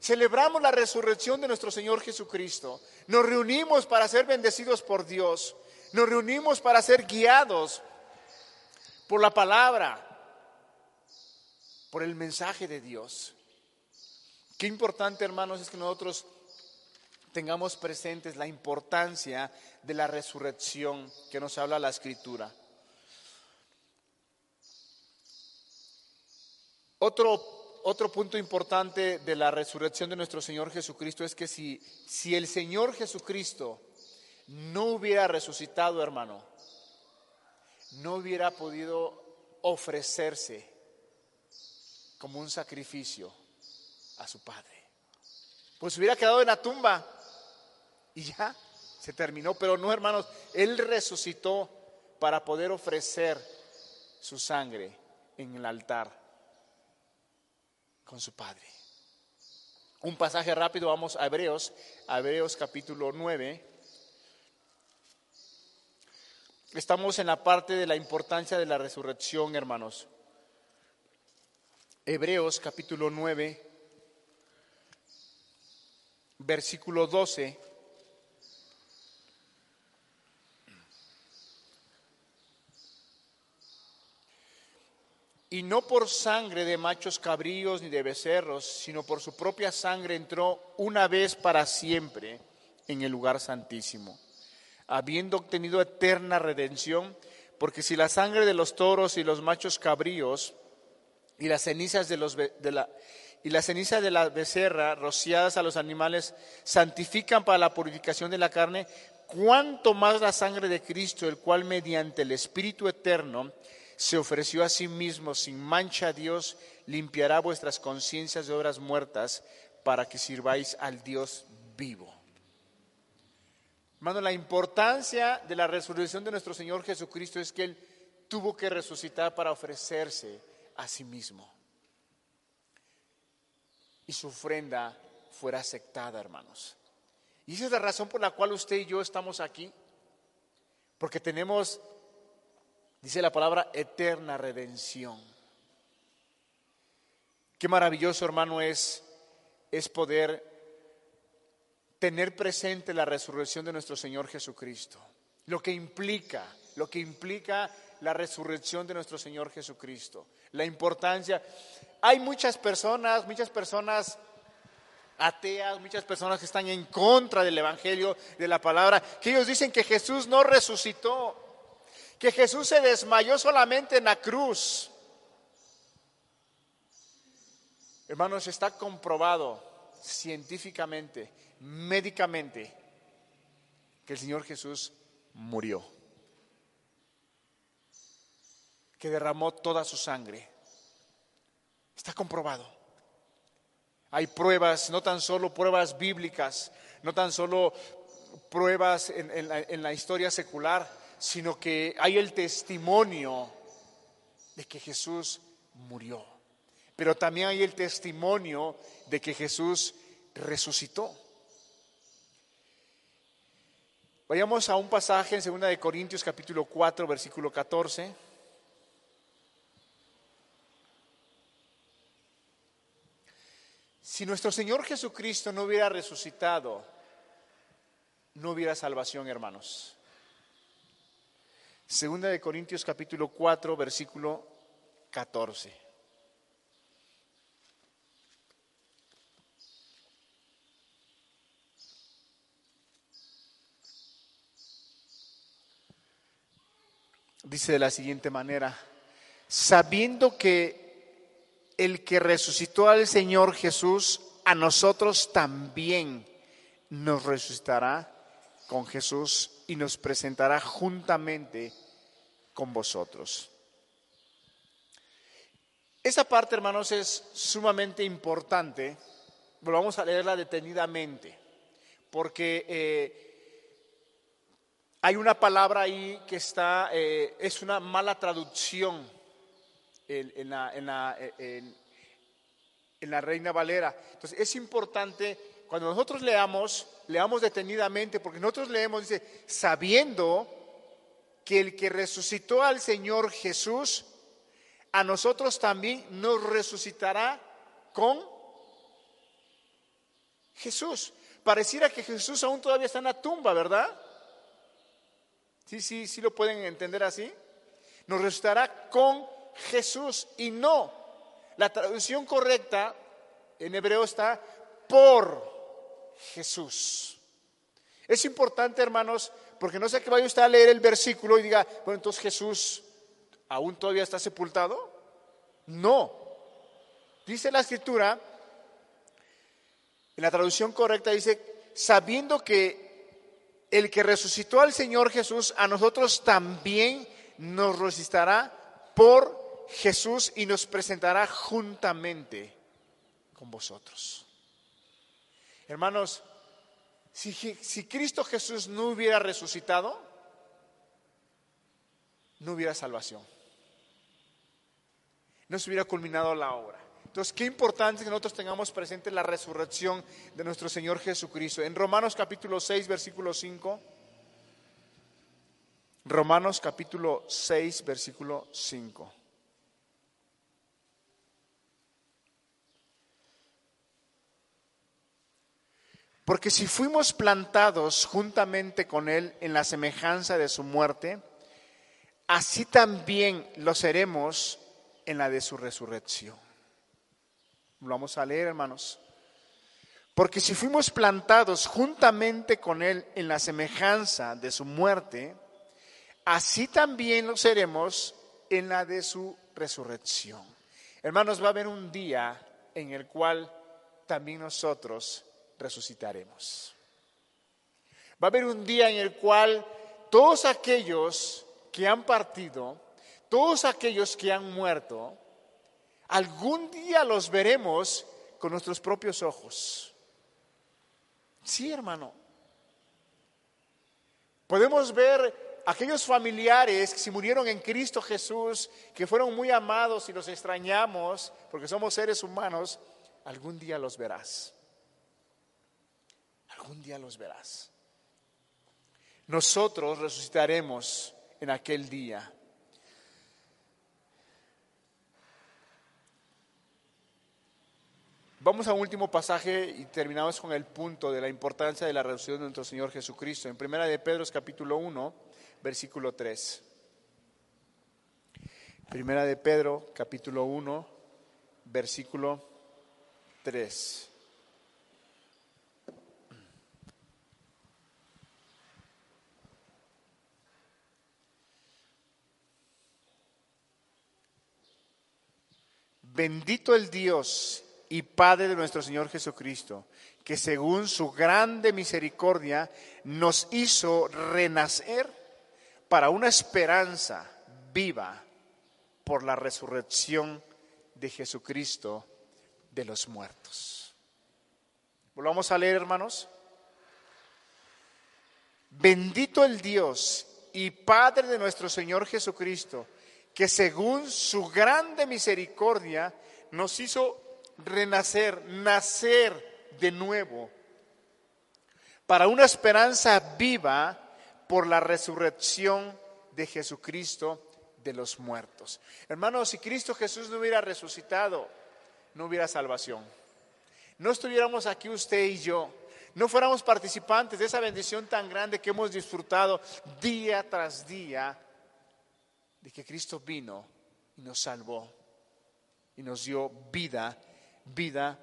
Celebramos la resurrección de nuestro Señor Jesucristo. Nos reunimos para ser bendecidos por Dios. Nos reunimos para ser guiados por la palabra, por el mensaje de Dios. Qué importante, hermanos, es que nosotros tengamos presentes la importancia de la resurrección que nos habla la escritura. Otro, otro punto importante de la resurrección de nuestro Señor Jesucristo es que si, si el Señor Jesucristo no hubiera resucitado, hermano, no hubiera podido ofrecerse como un sacrificio a su Padre. Pues hubiera quedado en la tumba y ya se terminó. Pero no, hermanos, Él resucitó para poder ofrecer su sangre en el altar con su Padre. Un pasaje rápido, vamos a Hebreos, Hebreos capítulo 9. Estamos en la parte de la importancia de la resurrección, hermanos. Hebreos capítulo 9, versículo 12. Y no por sangre de machos cabríos ni de becerros, sino por su propia sangre entró una vez para siempre en el lugar santísimo, habiendo obtenido eterna redención, porque si la sangre de los toros y los machos cabríos y las cenizas de, los, de la, y ceniza de la becerra rociadas a los animales santifican para la purificación de la carne, cuánto más la sangre de Cristo, el cual mediante el Espíritu eterno se ofreció a sí mismo sin mancha Dios, limpiará vuestras conciencias de obras muertas para que sirváis al Dios vivo. Hermano, la importancia de la resurrección de nuestro Señor Jesucristo es que Él tuvo que resucitar para ofrecerse a sí mismo. Y su ofrenda fuera aceptada, hermanos. Y esa es la razón por la cual usted y yo estamos aquí. Porque tenemos Dice la palabra eterna redención. Qué maravilloso, hermano, es, es poder tener presente la resurrección de nuestro Señor Jesucristo. Lo que implica, lo que implica la resurrección de nuestro Señor Jesucristo. La importancia. Hay muchas personas, muchas personas ateas, muchas personas que están en contra del Evangelio, de la palabra, que ellos dicen que Jesús no resucitó que Jesús se desmayó solamente en la cruz. Hermanos, está comprobado científicamente, médicamente, que el Señor Jesús murió, que derramó toda su sangre. Está comprobado. Hay pruebas, no tan solo pruebas bíblicas, no tan solo pruebas en, la, en la historia secular, sino que hay el testimonio de que Jesús murió. Pero también hay el testimonio de que Jesús resucitó. Vayamos a un pasaje en 2 de Corintios capítulo 4 versículo 14. Si nuestro Señor Jesucristo no hubiera resucitado, no hubiera salvación, hermanos. Segunda de Corintios capítulo 4, versículo 14. dice de la siguiente manera, sabiendo que el que resucitó al Señor Jesús, a nosotros también nos resucitará con Jesús y nos presentará juntamente con vosotros. Esa parte, hermanos, es sumamente importante. vamos a leerla detenidamente, porque eh, hay una palabra ahí que está, eh, es una mala traducción en, la, en, la, Reina Valera. Entonces es importante, cuando nosotros leamos, leamos detenidamente, porque nosotros leemos, dice, sabiendo que el que resucitó al Señor Jesús, a nosotros también nos resucitará con Jesús. Pareciera que Jesús aún todavía está en la tumba, ¿verdad? Sí, sí, sí lo pueden entender así. Nos resucitará con Jesús y no. La traducción correcta en hebreo está por Jesús. Es importante, hermanos, porque no sé que vaya usted a leer el versículo y diga, bueno, entonces Jesús aún todavía está sepultado. No. Dice la escritura, en la traducción correcta dice, sabiendo que el que resucitó al Señor Jesús, a nosotros también nos resucitará por Jesús y nos presentará juntamente con vosotros. Hermanos, si, Cristo Jesús no hubiera resucitado, no hubiera salvación. No se hubiera culminado la obra. Entonces, qué importante que nosotros tengamos presente la resurrección de nuestro Señor Jesucristo. En Romanos capítulo 6, versículo 5. Romanos capítulo 6, versículo 5. Porque si fuimos plantados juntamente con Él en la semejanza de su muerte, así también lo seremos en la de su resurrección. Lo vamos a leer, hermanos. Porque si fuimos plantados juntamente con Él en la semejanza de su muerte, así también lo seremos en la de su resurrección. Hermanos, va a haber un día en el cual también nosotros resucitaremos. Va a haber un día en el cual todos aquellos que han partido, todos aquellos que han muerto, Algún día los veremos con nuestros propios ojos. Sí, hermano. Podemos ver aquellos familiares que se murieron en Cristo Jesús, que fueron muy amados y los extrañamos porque somos seres humanos, algún día los verás. Algún día los verás. Nosotros resucitaremos en aquel día. Vamos a un último pasaje y terminamos con el punto de la importancia de la resurrección de nuestro Señor Jesucristo. En Primera de Pedro, capítulo 1, versículo 3. Primera de Pedro, capítulo 1, versículo 3. Bendito el Dios y Padre de nuestro Señor Jesucristo, que según su grande misericordia nos hizo renacer para una esperanza viva por la resurrección de Jesucristo de los muertos. Volvamos a leer, hermanos. Bendito el Dios y Padre de nuestro Señor Jesucristo, que según su grande misericordia nos hizo renacer, nacer de nuevo, para una esperanza viva por la resurrección de Jesucristo de los muertos. Hermanos, si Cristo Jesús no hubiera resucitado, no hubiera salvación. no estuviéramos aquí usted y yo, no fuéramos participantes de esa bendición tan grande que hemos disfrutado día tras día, de que Cristo vino y nos salvó y nos dio vida, vida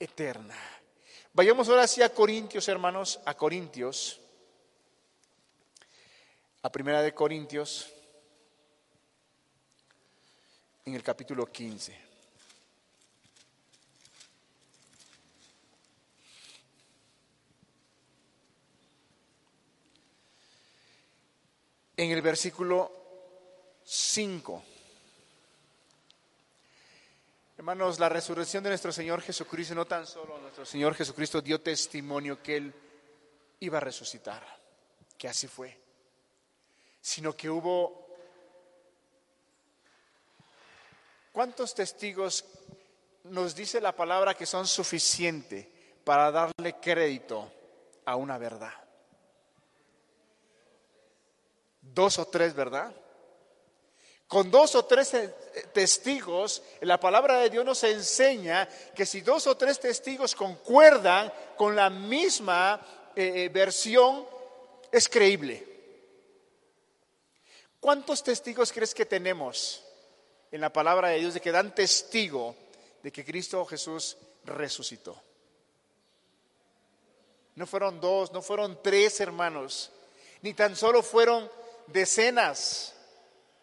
eterna. Vayamos ahora sí a Corintios, hermanos, a Corintios, a Primera de Corintios, en el capítulo 15. en el versículo 5. Hermanos, la resurrección de nuestro Señor Jesucristo, no tan solo nuestro Señor Jesucristo dio testimonio que Él iba a resucitar, que así fue, sino que hubo... ¿Cuántos testigos nos dice la palabra que son suficientes para darle crédito a una verdad? Dos o tres, ¿verdad? Con dos o tres eh, testigos, la palabra de Dios nos enseña que si dos o tres testigos concuerdan con la misma eh, eh, versión, es creíble. ¿Cuántos testigos crees que tenemos en la palabra de Dios de que dan testigo de que Cristo Jesús resucitó? No fueron dos, no fueron tres hermanos, ni tan solo fueron decenas.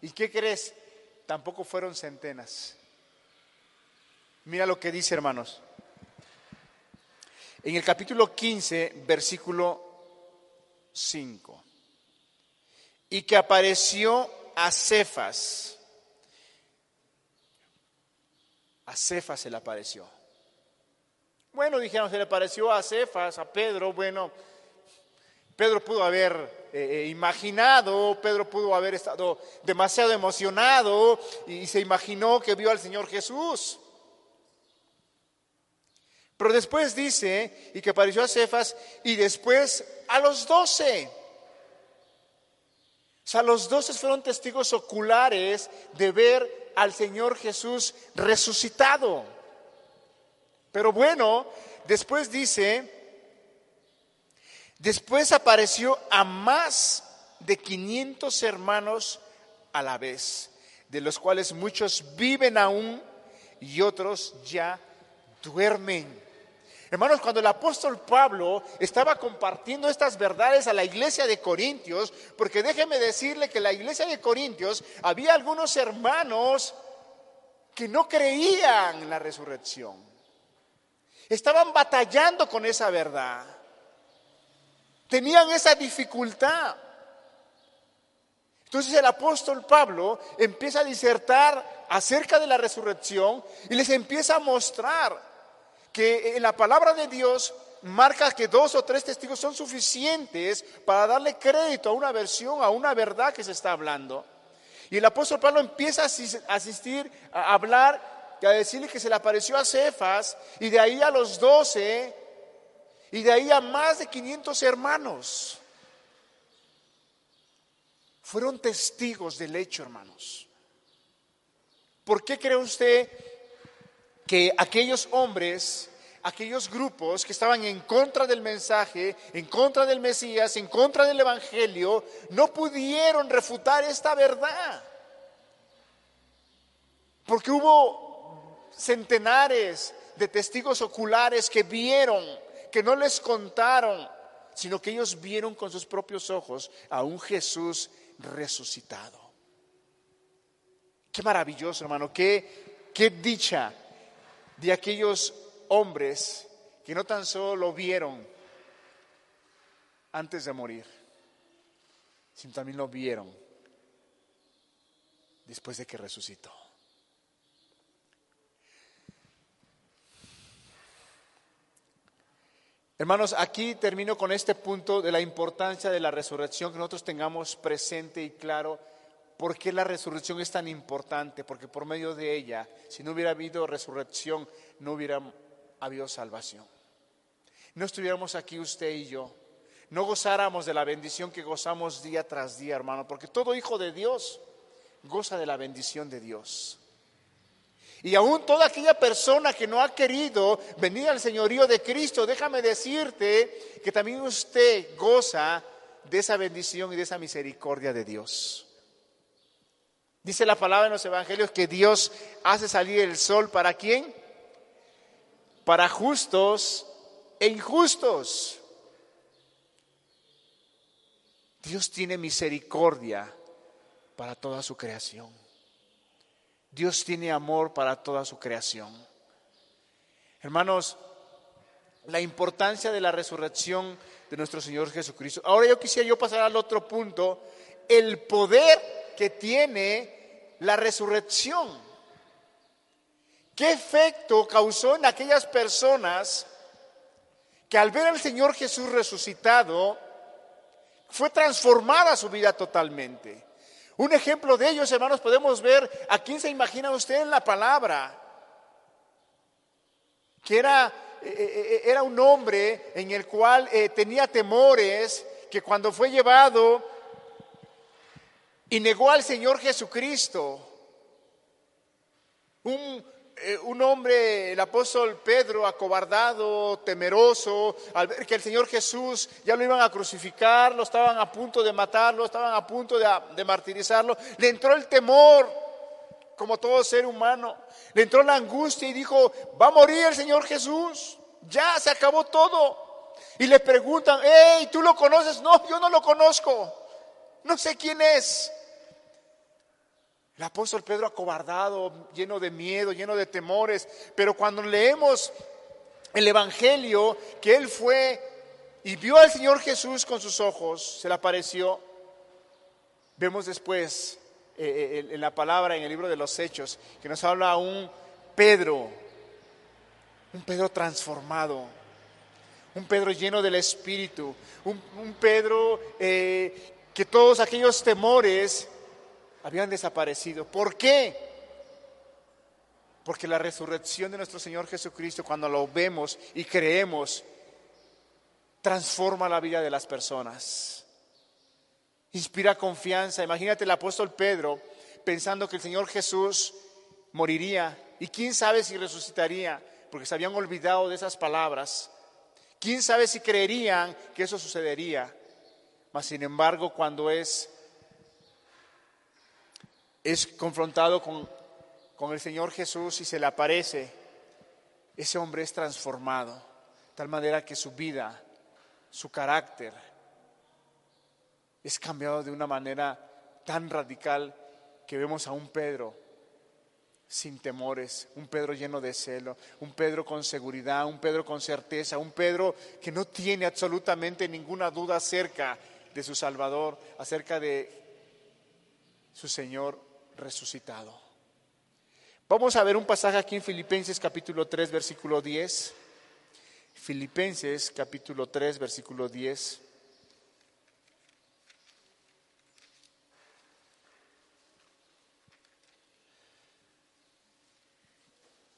¿Y qué crees? Tampoco fueron centenas. Mira lo que dice, hermanos. En el capítulo 15, versículo 5. Y que apareció a Cefas. A Cefas se le apareció. Bueno, dijeron, se le apareció a Cefas, a Pedro. Bueno, Pedro pudo haber eh, eh, imaginado, Pedro pudo haber estado demasiado emocionado y se imaginó que vio al Señor Jesús. Pero después dice, y que apareció a Cefas, y después a los doce. O sea, los doce fueron testigos oculares de ver al Señor Jesús resucitado. Pero bueno, después dice, Después apareció a más de 500 hermanos a la vez, de los cuales muchos viven aún y otros ya duermen. Hermanos, cuando el apóstol Pablo estaba compartiendo estas verdades a la iglesia de Corintios, porque déjeme decirle que la iglesia de Corintios había algunos hermanos que no creían en la resurrección. Estaban batallando con esa verdad. Tenían esa dificultad. Entonces el apóstol Pablo empieza a disertar acerca de la resurrección y les empieza a mostrar que en la palabra de Dios marca que dos o tres testigos son suficientes para darle crédito a una versión, a una verdad que se está hablando. Y el apóstol Pablo empieza a asistir, a hablar y a decirle que se le apareció a Cefas y de ahí a los doce y de ahí a más de 500 hermanos. Fueron testigos del hecho, hermanos. ¿Por qué cree usted que aquellos hombres, aquellos grupos que estaban en contra del mensaje, en contra del Mesías, en contra del Evangelio, no pudieron refutar esta verdad? Porque hubo centenares de testigos oculares que vieron que no les contaron, sino que ellos vieron con sus propios ojos a un Jesús resucitado. Qué maravilloso, hermano, qué, qué dicha de aquellos hombres que no tan solo lo vieron antes de morir, sino también lo vieron después de que resucitó. Hermanos, aquí termino con este punto de la importancia de la resurrección, que nosotros tengamos presente y claro por qué la resurrección es tan importante, porque por medio de ella, si no hubiera habido resurrección, no hubiera habido salvación. No estuviéramos aquí usted y yo, no gozáramos de la bendición que gozamos día tras día, hermano, porque todo hijo de Dios goza de la bendición de Dios. Y aún toda aquella persona que no ha querido venir al señorío de Cristo, déjame decirte que también usted goza de esa bendición y de esa misericordia de Dios. Dice la palabra en los evangelios que Dios hace salir el sol para quién? Para justos e injustos. Dios tiene misericordia para toda su creación. Dios tiene amor para toda su creación. Hermanos, la importancia de la resurrección de nuestro Señor Jesucristo. Ahora yo quisiera yo pasar al otro punto, el poder que tiene la resurrección. ¿Qué efecto causó en aquellas personas que al ver al Señor Jesús resucitado, fue transformada su vida totalmente? Un ejemplo de ellos, hermanos, podemos ver a quién se imagina usted en la palabra, que era, eh, eh, eh, era un hombre en el cual tenía temores, que cuando fue llevado y negó al Señor Jesucristo, un un hombre, el apóstol Pedro, acobardado, temeroso, al ver que el Señor Jesús ya lo iban a crucificar, lo estaban a punto de matarlo, estaban a punto de, de martirizarlo, le entró el temor, como todo ser humano, le entró la angustia y dijo, va a morir el Señor Jesús, ya se acabó todo. Y le preguntan, hey, ¿tú lo conoces? No, yo no lo conozco, no sé quién es. El apóstol Pedro acobardado, lleno de miedo, lleno de temores, pero cuando leemos el Evangelio, que él fue y vio al Señor Jesús con sus ojos, se le apareció, vemos después eh, eh, en la palabra, en el libro de los Hechos, que nos habla un Pedro, un Pedro transformado, un Pedro lleno del Espíritu, un, Pedro eh, que todos aquellos temores habían desaparecido. ¿Por qué? Porque la resurrección de nuestro Señor Jesucristo, cuando lo vemos y creemos, transforma la vida de las personas. Inspira confianza. Imagínate el apóstol Pedro pensando que el Señor Jesús moriría y quién sabe si resucitaría, porque se habían olvidado de esas palabras. ¿Quién sabe si creerían que eso sucedería? Mas sin embargo, cuando es es confrontado con, con el Señor Jesús y se le aparece, ese hombre es transformado, de tal manera que su vida, su carácter, es cambiado de una manera tan radical que vemos a un Pedro sin temores, un Pedro lleno de celo, un Pedro con seguridad, un Pedro con certeza, un Pedro que no tiene absolutamente ninguna duda acerca de su Salvador, acerca de su Señor resucitado. Vamos a ver un pasaje aquí en Filipenses capítulo 3, versículo 10. Filipenses capítulo 3, versículo 10.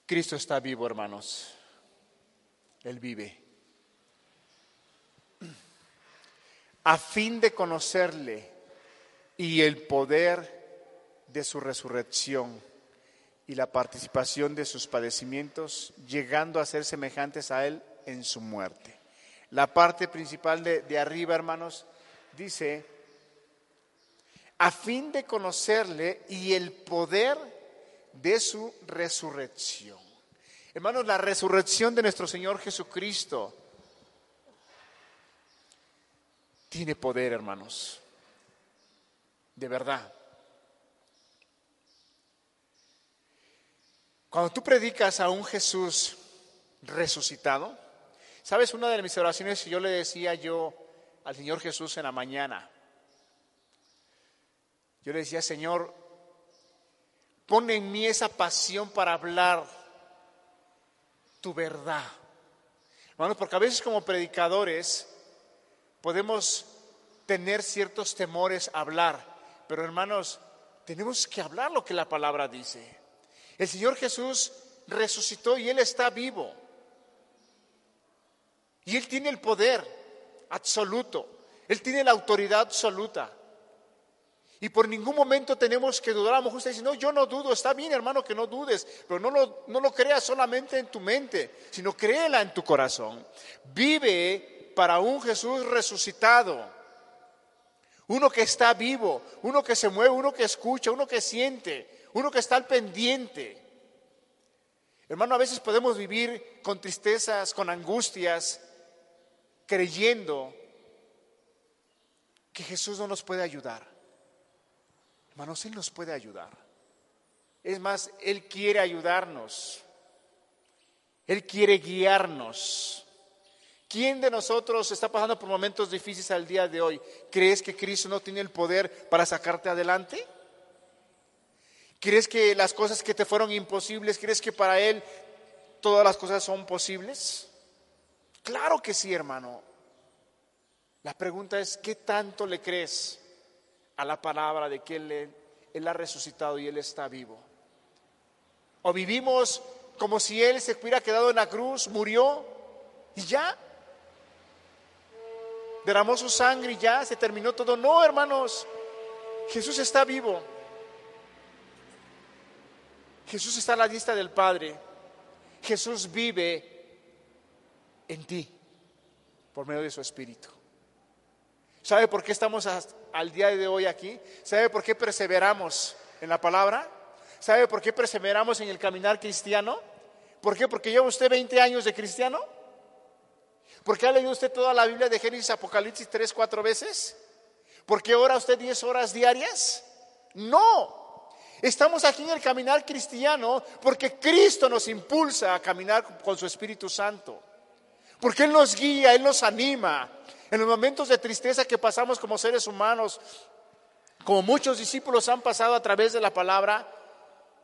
Cristo está vivo, hermanos. Él vive. A fin de conocerle y el poder de su resurrección y la participación de sus padecimientos, llegando a ser semejantes a Él en su muerte. La parte principal de, arriba, hermanos, dice, a fin de conocerle y el poder de su resurrección. Hermanos, la resurrección de nuestro Señor Jesucristo tiene poder, hermanos, de verdad. Cuando tú predicas a un Jesús resucitado, ¿sabes? Una de mis oraciones que yo le decía yo al Señor Jesús en la mañana, yo le decía, Señor, pon en mí esa pasión para hablar tu verdad. Hermanos, porque a veces como predicadores podemos tener ciertos temores a hablar, pero hermanos, tenemos que hablar lo que la palabra dice. El Señor Jesús resucitó y Él está vivo. Y Él tiene el poder absoluto. Él tiene la autoridad absoluta. Y por ningún momento tenemos que dudar. A lo mejor usted dice, no, yo no dudo. Está bien, hermano, que no dudes. Pero no lo, no lo creas solamente en tu mente, sino créela en tu corazón. Vive para un Jesús resucitado. Uno que está vivo, uno que se mueve, uno que escucha, uno que siente, uno que está al pendiente. Hermano, a veces podemos vivir con tristezas, con angustias, creyendo que Jesús no nos puede ayudar. Hermanos, Él nos puede ayudar. Es más, Él quiere ayudarnos. Él quiere guiarnos. ¿Quién de nosotros está pasando por momentos difíciles al día de hoy? ¿Crees que Cristo no tiene el poder para sacarte adelante? ¿Crees que las cosas que te fueron imposibles, crees que para Él todas las cosas son posibles? Claro que sí, hermano. La pregunta es, ¿qué tanto le crees? a la palabra de que Él, ha resucitado y Él está vivo. O vivimos como si Él se hubiera quedado en la cruz, murió y ya. Derramó su sangre y ya se terminó todo. No, hermanos, Jesús está vivo. Jesús está a la lista del Padre. Jesús vive en ti por medio de su Espíritu. ¿Sabe por qué estamos al día de hoy aquí? ¿Sabe por qué perseveramos en la palabra? ¿Sabe por qué perseveramos en el caminar cristiano? ¿Por qué? Porque lleva usted 20 años de cristiano. ¿Por qué ha leído usted toda la Biblia de Génesis, Apocalipsis tres, cuatro veces? ¿Por qué ora usted 10 horas diarias? No. Estamos aquí en el caminar cristiano porque Cristo nos impulsa a caminar con su Espíritu Santo. Porque Él nos guía, Él nos anima, en los momentos de tristeza que pasamos como seres humanos, como muchos discípulos han pasado a través de la palabra,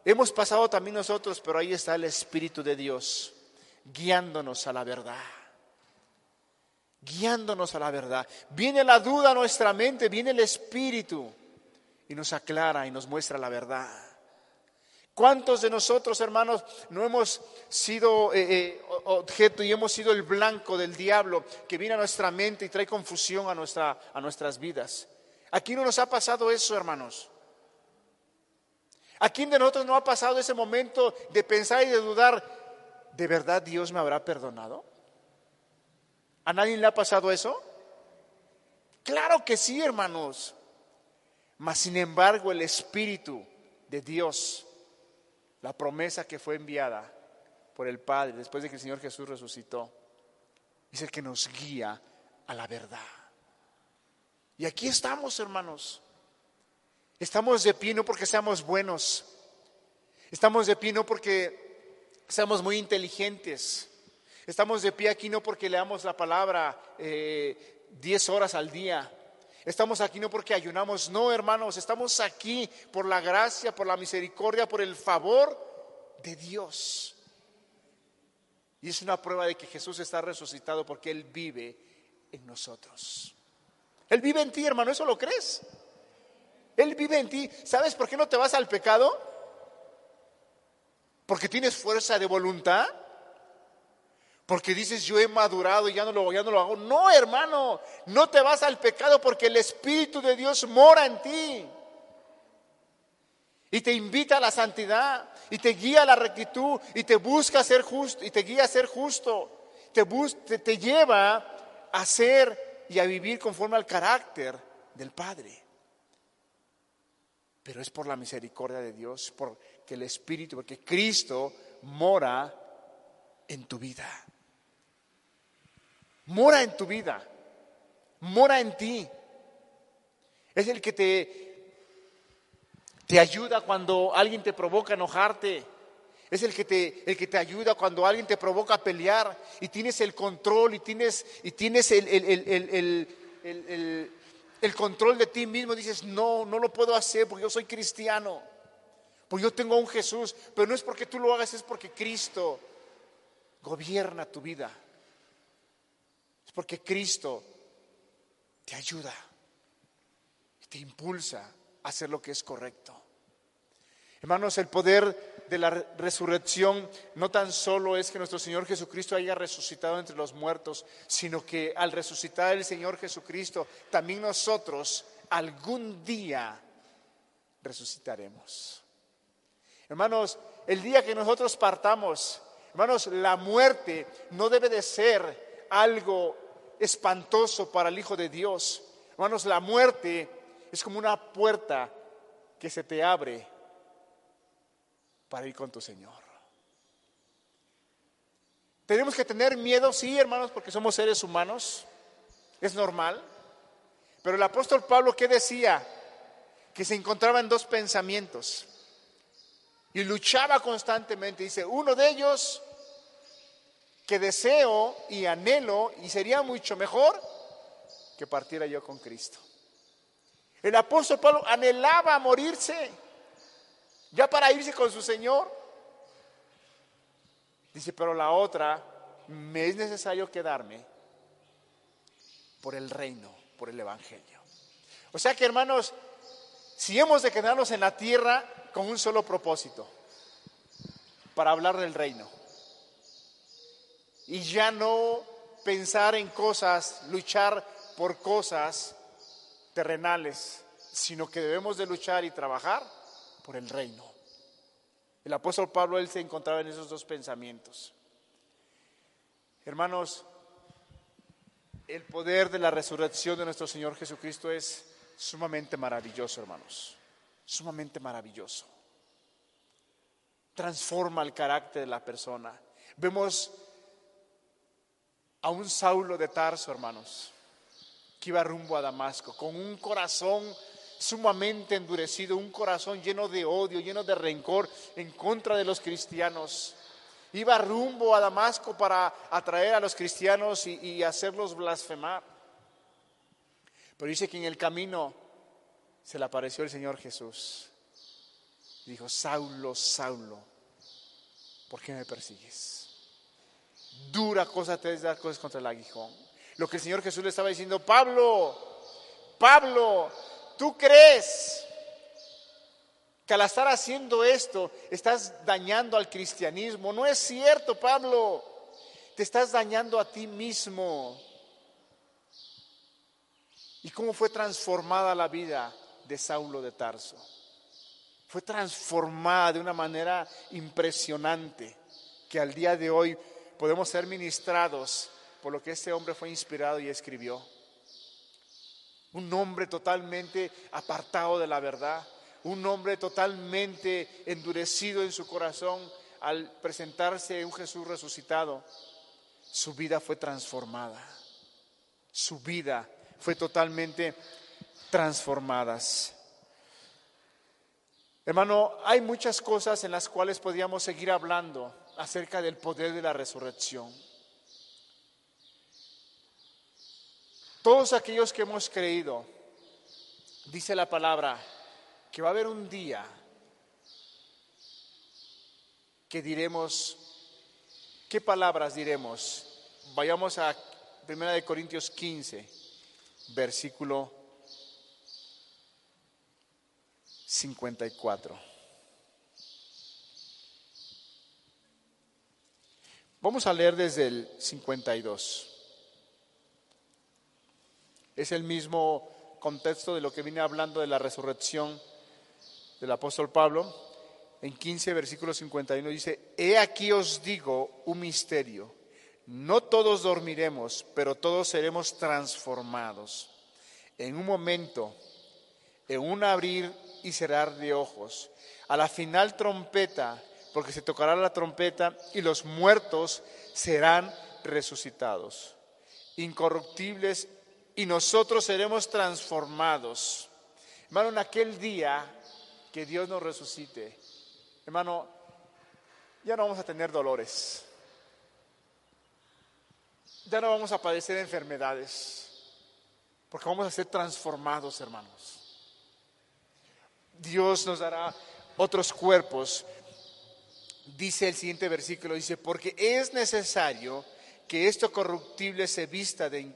hemos pasado también nosotros, pero ahí está el Espíritu de Dios guiándonos a la verdad. Guiándonos a la verdad. Viene la duda a nuestra mente, viene el Espíritu y nos aclara y nos muestra la verdad. ¿Cuántos de nosotros, hermanos, no hemos sido eh, eh, objeto y hemos sido el blanco del diablo que viene a nuestra mente y trae confusión a, nuestra, a nuestras vidas? ¿A quién no nos ha pasado eso, hermanos? ¿A quién de nosotros no ha pasado ese momento de pensar y de dudar, ¿de verdad Dios me habrá perdonado? ¿A nadie le ha pasado eso? Claro que sí, hermanos. Mas, sin embargo, el Espíritu de Dios la promesa que fue enviada por el Padre después de que el Señor Jesús resucitó, es el que nos guía a la verdad. Y aquí estamos, hermanos. Estamos de pie no porque seamos buenos. Estamos de pie no porque seamos muy inteligentes. Estamos de pie aquí no porque leamos la palabra eh, diez horas al día. Estamos aquí no porque ayunamos, no hermanos, estamos aquí por la gracia, por la misericordia, por el favor de Dios. Y es una prueba de que Jesús está resucitado porque Él vive en nosotros. Él vive en ti, hermano, ¿eso lo crees? Él vive en ti. ¿Sabes por qué no te vas al pecado? Porque tienes fuerza de voluntad porque dices yo he madurado y ya no lo, ya no lo hago. No, hermano, no te vas al pecado porque el Espíritu de Dios mora en ti. Y te invita a la santidad, y te guía a la rectitud, y te busca ser justo, y te guía a ser justo, te, te, te lleva a ser y a vivir conforme al carácter del Padre. Pero es por la misericordia de Dios, porque el Espíritu, porque Cristo mora en tu vida mora en tu vida, mora en ti. Es el que te, te ayuda cuando alguien te provoca enojarte. Es el que, te, el que te ayuda cuando alguien te provoca a pelear y tienes el control y tienes, y tienes el, el, el, control de ti mismo. Dices, no, no lo puedo hacer porque yo soy cristiano. Porque yo tengo a un Jesús. Pero no es porque tú lo hagas, es porque Cristo gobierna tu vida porque Cristo te ayuda te impulsa a hacer lo que es correcto. Hermanos, el poder de la resurrección no tan solo es que nuestro Señor Jesucristo haya resucitado entre los muertos, sino que al resucitar el Señor Jesucristo, también nosotros algún día resucitaremos. Hermanos, el día que nosotros partamos, hermanos, la muerte no debe de ser algo espantoso para el Hijo de Dios. Hermanos, la muerte es como una puerta que se te abre para ir con tu Señor. Tenemos que tener miedo, sí, hermanos, porque somos seres humanos, es normal. Pero el apóstol Pablo, ¿qué decía? Que se encontraba en dos pensamientos y luchaba constantemente. Dice, uno de ellos que deseo y anhelo y sería mucho mejor que partiera yo con Cristo. El apóstol Pablo anhelaba morirse ya para irse con su Señor. Dice, pero la otra, me es necesario quedarme por el reino, por el Evangelio. O sea que hermanos, si hemos de quedarnos en la tierra, con un solo propósito, para hablar del reino. Y ya no pensar en cosas, luchar por cosas terrenales, sino que debemos de luchar y trabajar por el reino. El apóstol Pablo, él se encontraba en esos dos pensamientos. Hermanos, el poder de la resurrección de nuestro Señor Jesucristo es sumamente maravilloso, hermanos, sumamente maravilloso transforma el carácter de la persona. Vemos a un Saulo de Tarso, hermanos, que iba rumbo a Damasco, con un corazón sumamente endurecido, un corazón lleno de odio, lleno de rencor en contra de los cristianos. Iba rumbo a Damasco para atraer a los cristianos y, hacerlos blasfemar. Pero dice que en el camino se le apareció el Señor Jesús dijo, Saulo, Saulo, ¿por qué me persigues? Dura cosa te es dar cosas contra el aguijón. Lo que el Señor Jesús le estaba diciendo, Pablo, Pablo, ¿tú crees que al estar haciendo esto estás dañando al cristianismo? No es cierto, Pablo. Te estás dañando a ti mismo. ¿Y cómo fue transformada la vida de Saulo de Tarso? fue transformada de una manera impresionante, que al día de hoy podemos ser ministrados por lo que este hombre fue inspirado y escribió. Un hombre totalmente apartado de la verdad, un hombre totalmente endurecido en su corazón al presentarse un Jesús resucitado. Su vida fue transformada, su vida fue totalmente transformada. Hermano, hay muchas cosas en las cuales podríamos seguir hablando acerca del poder de la resurrección. Todos aquellos que hemos creído, dice la palabra, que va a haber un día que diremos, ¿qué palabras diremos? Vayamos a 1 Corintios 15, versículo 54. Vamos a leer desde el 52. Es el mismo contexto de lo que vine hablando de la resurrección del apóstol Pablo. En 15, versículo 51 dice, He aquí os digo un misterio. No todos dormiremos, pero todos seremos transformados. En un momento, en un abrir y cerrar de ojos. A la final trompeta, porque se tocará la trompeta y los muertos serán resucitados, incorruptibles, y nosotros seremos transformados. Hermano, en aquel día que Dios nos resucite, hermano, ya no vamos a tener dolores, ya no vamos a padecer enfermedades, porque vamos a ser transformados, hermanos. Dios nos dará otros cuerpos. Dice el siguiente versículo, dice, porque es necesario que esto corruptible se vista de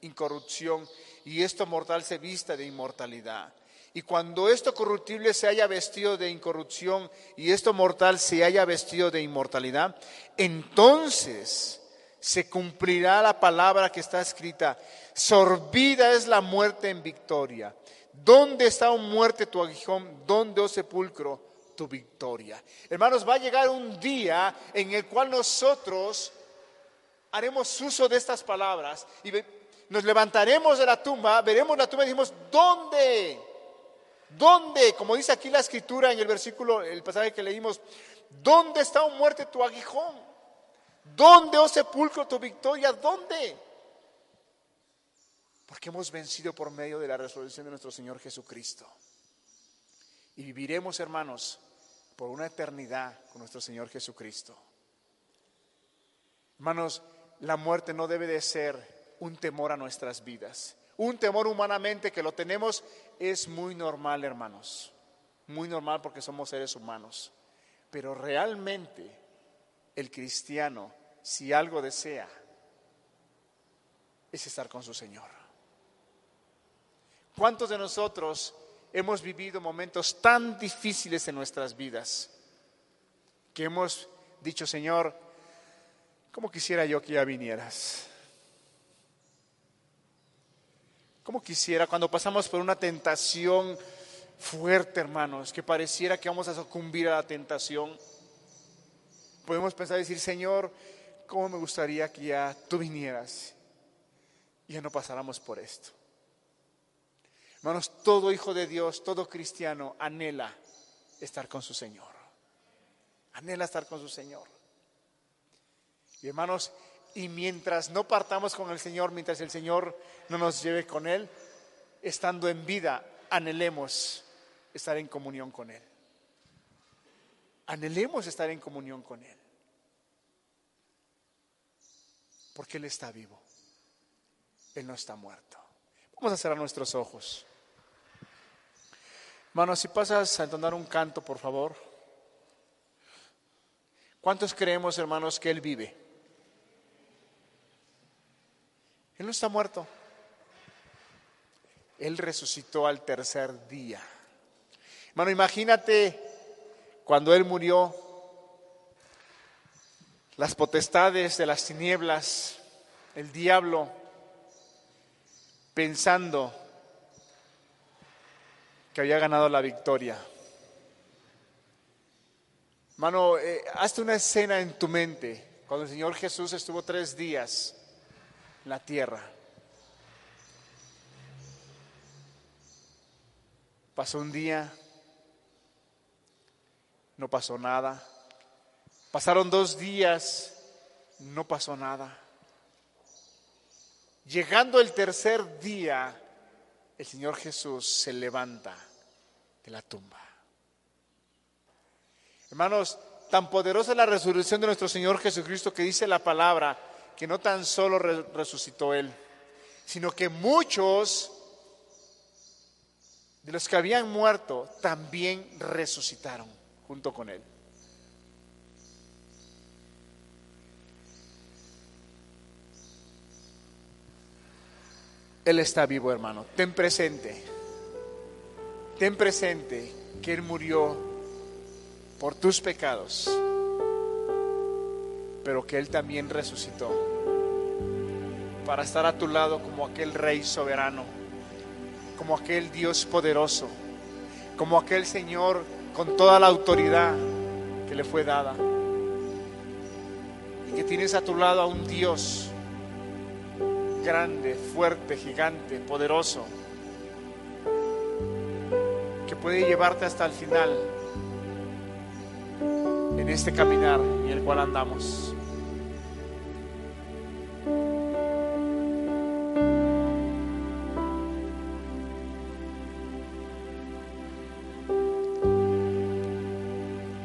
incorrupción y esto mortal se vista de inmortalidad. Y cuando esto corruptible se haya vestido de incorrupción y esto mortal se haya vestido de inmortalidad, entonces se cumplirá la palabra que está escrita, sorbida es la muerte en victoria ¿Dónde está, oh muerte, tu aguijón? ¿Dónde, oh sepulcro, tu victoria? Hermanos, va a llegar un día en el cual nosotros haremos uso de estas palabras y nos levantaremos de la tumba, veremos la tumba y decimos, ¿dónde? ¿Dónde? Como dice aquí la escritura en el versículo, el pasaje que leímos, ¿dónde está, oh muerte, tu aguijón? ¿Dónde, oh sepulcro, tu victoria? ¿Dónde? Porque hemos vencido por medio de la resurrección de nuestro Señor Jesucristo. Y viviremos, hermanos, por una eternidad con nuestro Señor Jesucristo. Hermanos, la muerte no debe de ser un temor a nuestras vidas. Un temor humanamente que lo tenemos es muy normal, hermanos. Muy normal porque somos seres humanos. Pero realmente el cristiano, si algo desea, es estar con su Señor. ¿Cuántos de nosotros hemos vivido momentos tan difíciles en nuestras vidas que hemos dicho, Señor, ¿cómo quisiera yo que ya vinieras? ¿Cómo quisiera cuando pasamos por una tentación fuerte, hermanos, que pareciera que vamos a sucumbir a la tentación? Podemos pensar y decir, Señor, ¿cómo me gustaría que ya tú vinieras y ya no pasáramos por esto? Hermanos, todo hijo de Dios, todo cristiano anhela estar con su Señor. Anhela estar con su Señor. Y hermanos, y mientras no partamos con el Señor, mientras el Señor no nos lleve con Él, estando en vida, anhelemos estar en comunión con Él. Anhelemos estar en comunión con Él. Porque Él está vivo. Él no está muerto. Vamos a cerrar nuestros ojos. Hermanos, si pasas a entonar un canto, por favor. ¿Cuántos creemos, hermanos, que Él vive? Él no está muerto. Él resucitó al tercer día. Hermano, imagínate cuando Él murió, las potestades de las tinieblas, el diablo, pensando que había ganado la victoria. Hermano, eh, hazte una escena en tu mente cuando el Señor Jesús estuvo tres días la tierra. Pasó un día, no pasó nada. Pasaron dos días, no pasó nada. Llegando el tercer día, el Señor Jesús se levanta de la tumba. Hermanos, tan poderosa es la resurrección de nuestro Señor Jesucristo que dice la palabra que no tan solo resucitó Él, sino que muchos de los que habían muerto también resucitaron junto con Él. Él está vivo, hermano. Ten presente, ten presente que Él murió por tus pecados pero que Él también resucitó para estar a tu lado como aquel Rey soberano, como aquel Dios poderoso, como aquel Señor con toda la autoridad que le fue dada. Y que tienes a tu lado a un Dios grande, fuerte, gigante, poderoso, que puede llevarte hasta el final en este caminar en el cual andamos.